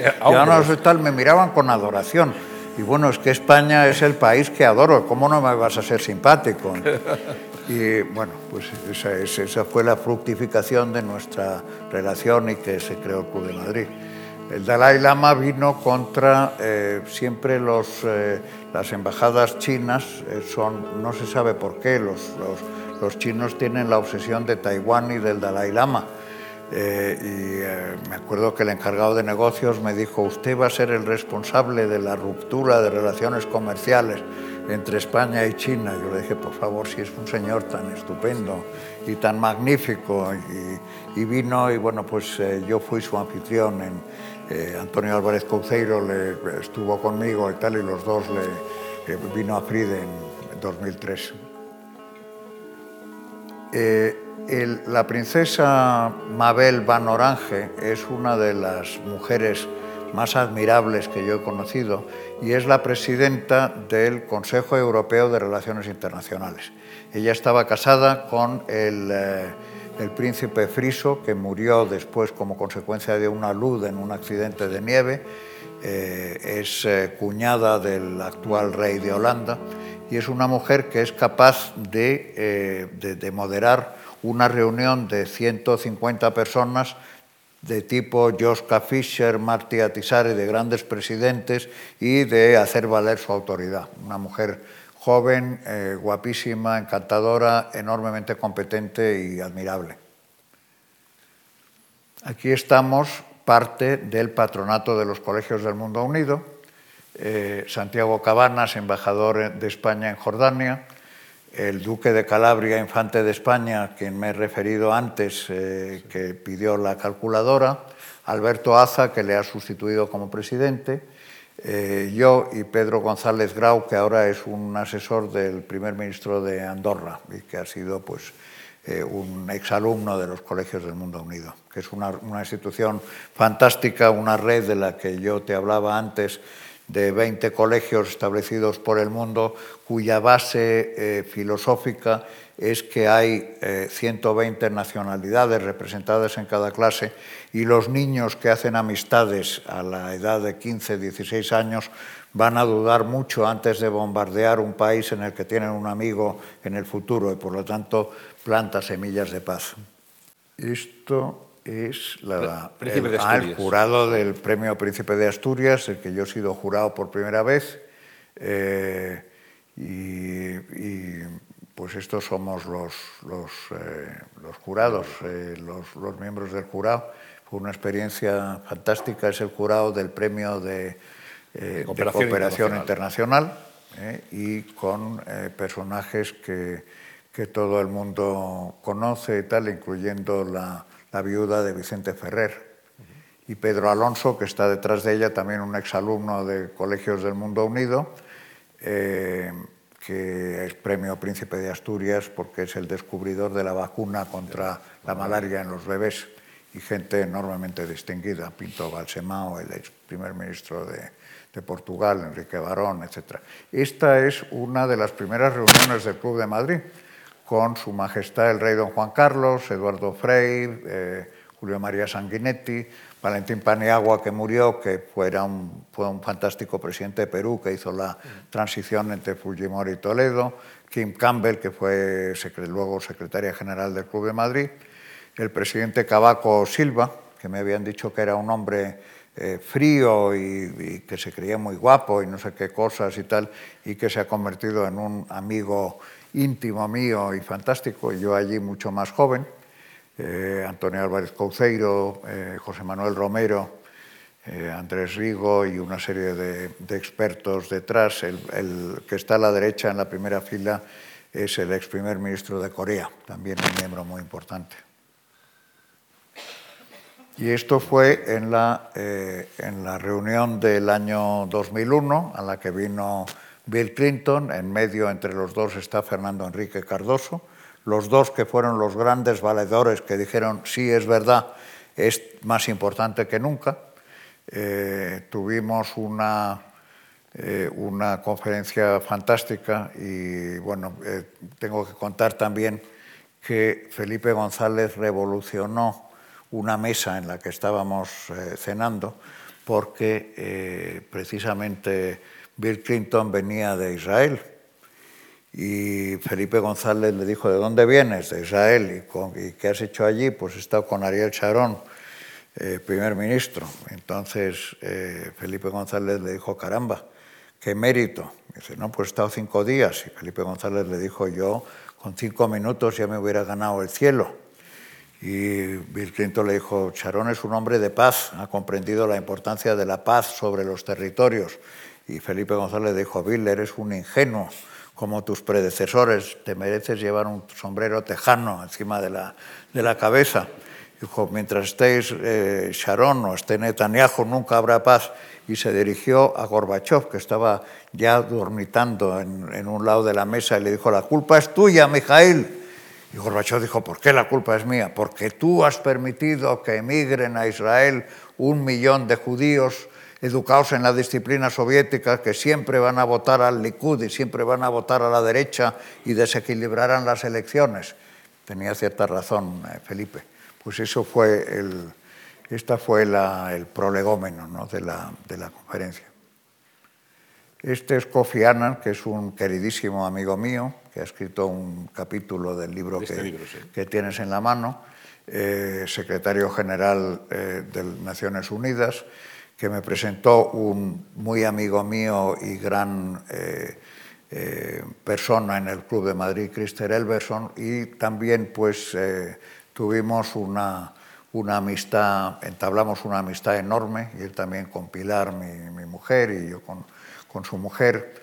tal, me miraban con adoración. Y bueno, es que España es el país que adoro, ¿cómo no me vas a ser simpático? Y bueno, pues esa, esa fue la fructificación de nuestra relación y que se creó el Club de Madrid. El Dalai Lama vino contra eh, siempre los, eh, las embajadas chinas, eh, son, no se sabe por qué, los, los, los chinos tienen la obsesión de Taiwán y del Dalai Lama eh, y eh, me acuerdo que el encargado de negocios me dijo, usted va a ser el responsable de la ruptura de relaciones comerciales entre España y China. Yo le dije, por favor, si es un señor tan estupendo y tan magnífico. Y, vino y bueno, pues eh, yo fui su anfitrión. En, Antonio Álvarez Couceiro le, estuvo conmigo y tal, y los dos le, vino a Fride en 2003 la princesa Mabel Van Orange es una de las mujeres más admirables que yo he conocido y es la presidenta del Consejo Europeo de Relaciones Internacionales. Ella estaba casada con el, eh, príncipe Friso, que murió después como consecuencia de una luz en un accidente de nieve. Eh, es eh, cuñada del actual rey de Holanda y es una mujer que es capaz de, de moderar una reunión de 150 personas de tipo Joschka Fischer, Marty Atisari, de grandes presidentes y de hacer valer su autoridad. Una mujer joven, eh, guapísima, encantadora, enormemente competente y admirable. Aquí estamos, parte del patronato de los colegios del Mundo Unido. Eh, Santiago Cabanas, embajador de España en Jordania, el duque de Calabria, infante de España, quien me he referido antes, eh, que pidió la calculadora, Alberto Aza, que le ha sustituido como presidente, eh, yo y Pedro González Grau, que ahora es un asesor del primer ministro de Andorra y que ha sido pues, eh, un exalumno de los colegios del Mundo Unido, que es una, institución fantástica, una red de la que yo te hablaba antes, de 20 colegios establecidos por el mundo, cuya base eh, filosófica es que hay 120 eh, nacionalidades representadas en cada clase y los niños que hacen amistades a la edad de 15, 16 años van a dudar mucho antes de bombardear un país en el que tienen un amigo en el futuro y por lo tanto planta semillas de paz. Esto es la, el, jurado del Premio Príncipe de Asturias, el que yo he sido jurado por primera vez. Eh, y, pues estos somos los, los, eh, los jurados, eh, los, los, miembros del jurado. Fue una experiencia fantástica, es el jurado del Premio de, Cooperación, Internacional, y con personajes que que todo el mundo conoce y tal, incluyendo la, la viuda de Vicente Ferrer. Y Pedro Alonso, que está detrás de ella, también un exalumno de Colegios del Mundo Unido, eh, que es premio Príncipe de Asturias porque es el descubridor de la vacuna contra la malaria en los bebés y gente enormemente distinguida, Pinto Balsemao, el ex primer ministro de, de Portugal, Enrique Barón, etc. Esta es una de las primeras reuniones del Club de Madrid con Su Majestad el Rey Don Juan Carlos, Eduardo Frei, eh, Julio María Sanguinetti, Valentín Paniagua, que murió, que fuera un, fue un fantástico presidente de Perú, que hizo la transición entre Fujimori y Toledo, Kim Campbell, que fue luego secretaria general del Club de Madrid, el presidente Cavaco Silva, que me habían dicho que era un hombre eh, frío y, y, que se creía muy guapo y no sé qué cosas y tal, y que se ha convertido en un amigo íntimo mío y fantástico, y yo allí mucho más joven eh, Antonio Álvarez Couceiro, eh, José Manuel Romero, eh, Andrés Rigo y una serie de, expertos detrás. El, el, que está a la derecha en la primera fila es el ex primer ministro de Corea, también un miembro muy importante. Y esto fue en la, en la reunión del año 2001, a la que vino Bill Clinton. En medio, entre los dos, está Fernando Enrique Cardoso los dos que fueron los grandes valedores que dijeron, sí, es verdad, es más importante que nunca. Eh, tuvimos una, eh, una, conferencia fantástica y bueno, eh, tengo que contar también que Felipe González revolucionó una mesa en la que estábamos cenando porque precisamente Bill Clinton venía de Israel y Felipe González le dijo, ¿de dónde vienes? De Israel. ¿Y, con, ¿y qué has hecho allí? Pues he estado con Ariel Sharon, eh, primer ministro. Entonces eh, Felipe González le dijo, caramba, qué mérito. dice, no, pues he estado cinco días. Y Felipe González le dijo, yo con cinco minutos ya me hubiera ganado el cielo. Y Bill Clinton le dijo, Sharon es un hombre de paz, ha comprendido la importancia de la paz sobre los territorios. Y Felipe González dijo, Bill, eres un ingenuo como tus predecesores, te mereces llevar un sombrero tejano encima de la, de la cabeza. Dijo, mientras estéis eh, Sharon o esté Netanyahu, nunca habrá paz. Y se dirigió a Gorbachev, que estaba ya dormitando en, en, un lado de la mesa, y le dijo, la culpa es tuya, Mijail. Y Gorbachev dijo, ¿por qué la culpa es mía? Porque tú has permitido que emigren a Israel un millón de judíos educados en la disciplina soviética que siempre van a votar al Likud y siempre van a votar a la derecha y desequilibrarán las elecciones. Tenía cierta razón eh, Felipe. Pues eso fue el, esta fue la, el prolegómeno ¿no? de, la, de, la, conferencia. Este es Kofi Annan, que es un queridísimo amigo mío, que ha escrito un capítulo del libro, este que, libro sí. que, tienes en la mano, eh, secretario general eh, de Naciones Unidas, que me presentó un muy amigo mío y gran eh, eh, persona en el Club de Madrid, Christer Elverson, y también pues eh, tuvimos una, una, amistad, entablamos una amistad enorme, y él también con Pilar, mi, mi mujer, y yo con, con su mujer.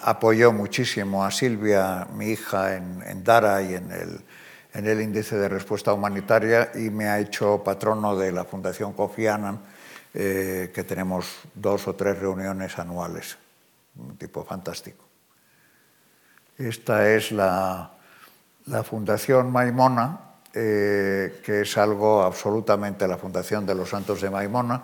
apoyó muchísimo a Silvia, mi hija, en, en Dara y en el, en el índice de respuesta humanitaria, y me ha hecho patrono de la Fundación Kofi Annan, eh, que tenemos dos o tres reuniones anuales, un tipo fantástico. Esta es la, la Fundación Maimona, eh, que es algo absolutamente la Fundación de los Santos de Maimona,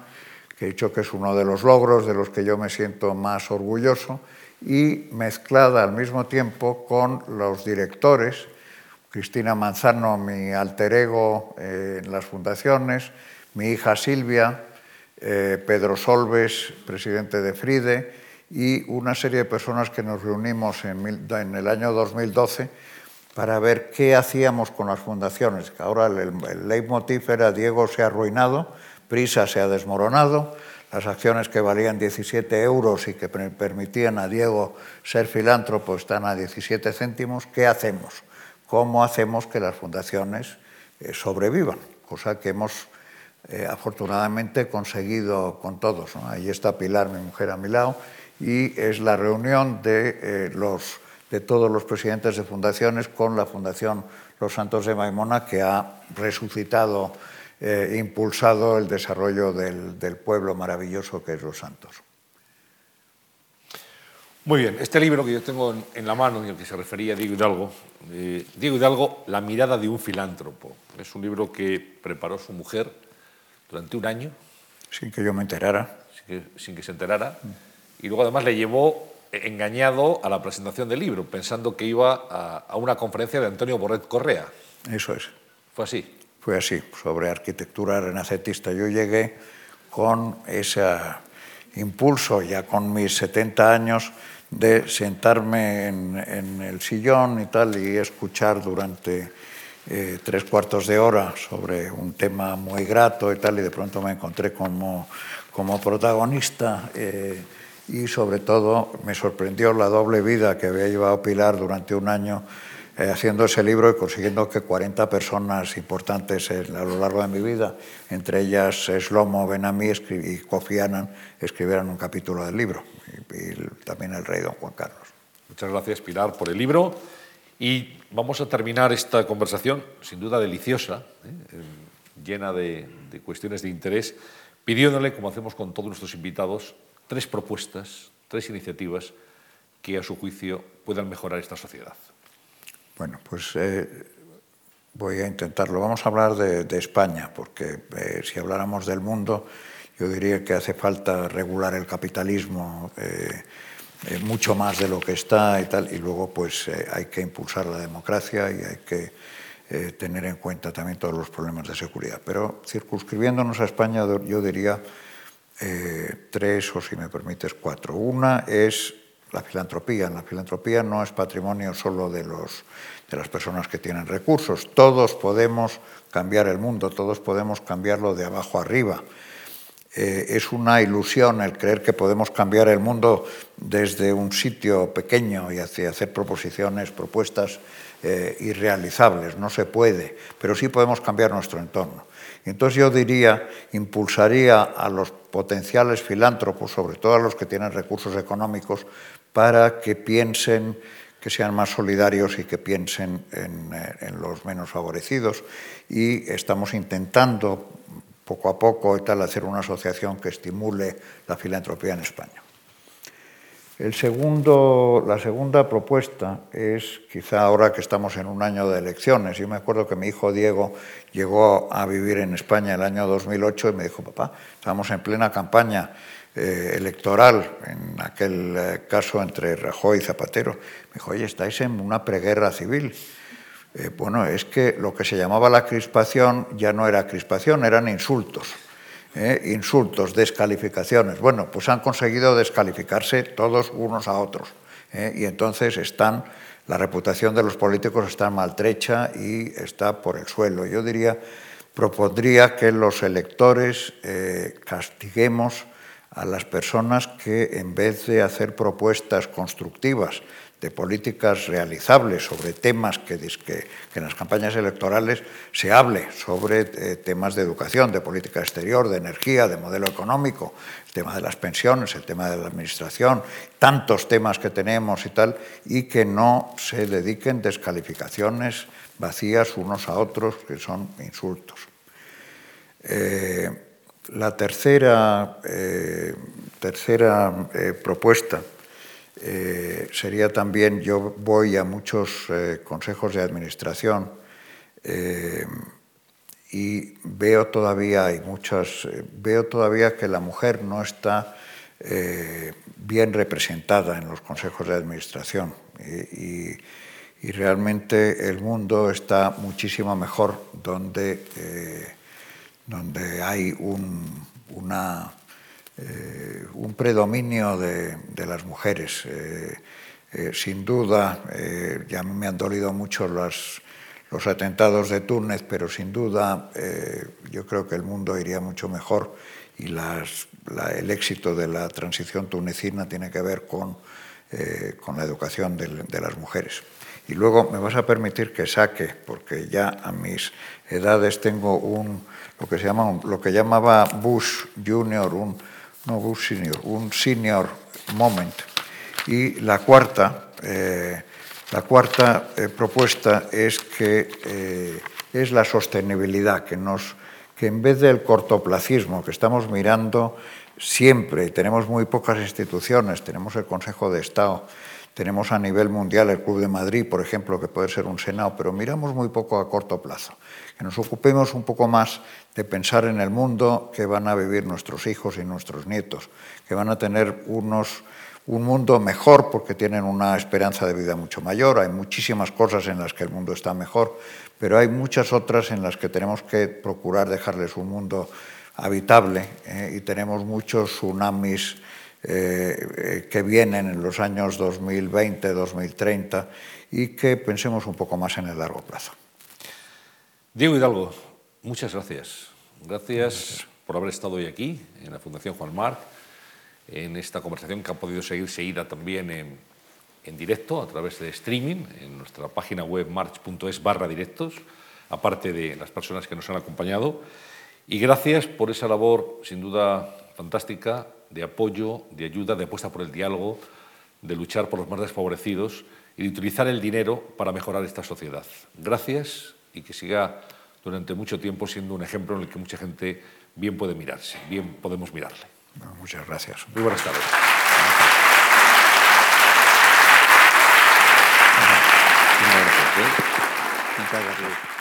que he dicho que es uno de los logros de los que yo me siento más orgulloso, y mezclada al mismo tiempo con los directores, Cristina Manzano, mi alter ego eh, en las fundaciones, mi hija Silvia, eh, Pedro Solves, presidente de FRIDE, y una serie de personas que nos reunimos en, mil, en el año 2012 para ver qué hacíamos con las fundaciones. Ahora el, el leitmotiv era Diego se ha arruinado, Prisa se ha desmoronado, las acciones que valían 17 euros y que permitían a Diego ser filántropo están a 17 céntimos. ¿Qué hacemos? ¿Cómo hacemos que las fundaciones eh, sobrevivan? Cosa que hemos eh, afortunadamente conseguido con todos. Ahí está Pilar, mi mujer, a mi lado, y es la reunión de eh, de todos los presidentes de fundaciones con la Fundación Los Santos de Maimona, que ha resucitado e impulsado el desarrollo del, pueblo maravilloso que es Los Santos. Muy bien, este libro que yo tengo en, en la mano y al que se refería Diego Hidalgo, eh, Diego Hidalgo, La mirada de un filántropo. Es un libro que preparó su mujer durante un año. Sin que yo me enterara. Sin que, sin que se enterara. Mm. Y luego además le llevó engañado a la presentación del libro, pensando que iba a, a una conferencia de Antonio Borret Correa. Eso es. Fue así. Fue así, sobre arquitectura renacentista. Yo llegué con ese impulso, ya con mis 70 años, de sentarme en, en, el sillón y tal y escuchar durante eh, tres cuartos de hora sobre un tema muy grato y tal y de pronto me encontré como, como protagonista eh, y sobre todo me sorprendió la doble vida que había llevado Pilar durante un año eh, haciendo ese libro y consiguiendo que 40 personas importantes a lo largo de mi vida, entre ellas Slomo Benami y Kofi Annan, escribieran un capítulo del libro y también el rey don Juan Carlos. Muchas gracias, Pilar, por el libro. Y vamos a terminar esta conversación, sin duda deliciosa, ¿eh? llena de, cuestiones de interés, pidiéndole, como hacemos con todos nuestros invitados, tres propuestas, tres iniciativas que, a su juicio, puedan mejorar esta sociedad. Bueno, pues eh, voy a intentarlo. Vamos a hablar de, España, porque eh, si habláramos del mundo, yo diría que hace falta regular el capitalismo eh, mucho más de lo que está y tal, y luego pues eh, hay que impulsar la democracia y hay que eh, tener en cuenta también todos los problemas de seguridad. Pero circunscribiéndonos a España, yo diría tres o si me permites cuatro. Una es la filantropía. La filantropía no es patrimonio solo de, los, de las personas que tienen recursos. Todos podemos cambiar el mundo, todos podemos cambiarlo de abajo arriba eh, es una ilusión el creer que podemos cambiar el mundo desde un sitio pequeño y hacer proposiciones, propuestas eh, irrealizables. No se puede, pero sí podemos cambiar nuestro entorno. Entonces yo diría, impulsaría a los potenciales filántropos, sobre todo a los que tienen recursos económicos, para que piensen que sean más solidarios y que piensen en, eh, en los menos favorecidos. Y estamos intentando poco a poco y tal, hacer una asociación que estimule la filantropía en España. El segundo, la segunda propuesta es, quizá ahora que estamos en un año de elecciones, yo me acuerdo que mi hijo Diego llegó a vivir en España el año 2008 y me dijo, papá, estamos en plena campaña eh, electoral, en aquel eh, caso entre Rajoy y Zapatero. Me dijo, oye, estáis en una preguerra civil. Eh, bueno, es que lo que se llamaba la crispación ya no era crispación, eran insultos. ¿eh? Insultos, descalificaciones. Bueno, pues han conseguido descalificarse todos unos a otros. ¿eh? Y entonces están, la reputación de los políticos está maltrecha y está por el suelo. Yo diría, propondría que los electores castiguemos a las personas que en vez de hacer propuestas constructivas, de políticas realizables sobre temas que, en las campañas electorales se hable sobre eh, temas de educación, de política exterior, de energía, de modelo económico, el tema de las pensiones, el tema de la administración, tantos temas que tenemos y tal, y que no se dediquen descalificaciones vacías unos a otros, que son insultos. Eh, la tercera, eh, tercera propuesta eh, sería también, yo voy a muchos eh, consejos de administración eh, y veo todavía, hay muchas, veo todavía que la mujer no está bien representada en los consejos de administración y, realmente el mundo está muchísimo mejor donde, donde hay un, una eh, un predominio de, las mujeres. Eh, eh, sin duda, ya me han dolido mucho las, los atentados de Túnez, pero sin duda yo creo que el mundo iría mucho mejor y el éxito de la transición tunecina tiene que ver con, con la educación de, de las mujeres. Y luego me vas a permitir que saque, porque ya a mis edades tengo un, lo que se llama, lo que llamaba Bush Junior, un no Bush Senior, un senior moment. Y la cuarta, eh, La cuarta eh, propuesta es que eh, es la sostenibilidad, que, nos, que en vez del cortoplacismo que estamos mirando siempre, tenemos muy pocas instituciones, tenemos el Consejo de Estado, tenemos a nivel mundial el Club de Madrid, por ejemplo, que puede ser un Senado, pero miramos muy poco a corto plazo. Que nos ocupemos un poco más de pensar en el mundo que van a vivir nuestros hijos y nuestros nietos, que van a tener unos, un mundo mejor porque tienen una esperanza de vida mucho mayor. Hay muchísimas cosas en las que el mundo está mejor, pero hay muchas otras en las que tenemos que procurar dejarles un mundo habitable eh, y tenemos muchos tsunamis eh, que vienen en los años 2020, 2030 y que pensemos un poco más en el largo plazo. Diego Hidalgo, muchas gracias. Gracias por haber estado hoy aquí en la Fundación Juan Marc, en esta conversación que ha podido seguir seguida también en, en directo a través de streaming en nuestra página web march.es barra directos, aparte de las personas que nos han acompañado. Y gracias por esa labor, sin duda fantástica, de apoyo, de ayuda, de apuesta por el diálogo, de luchar por los más desfavorecidos y de utilizar el dinero para mejorar esta sociedad. Gracias y que siga durante mucho tiempo siendo un ejemplo en el que mucha gente bien puede mirarse, bien podemos mirarle. Muchas gracias. Muy buenas tardes. Gracias. ¿eh? Muchas gracias.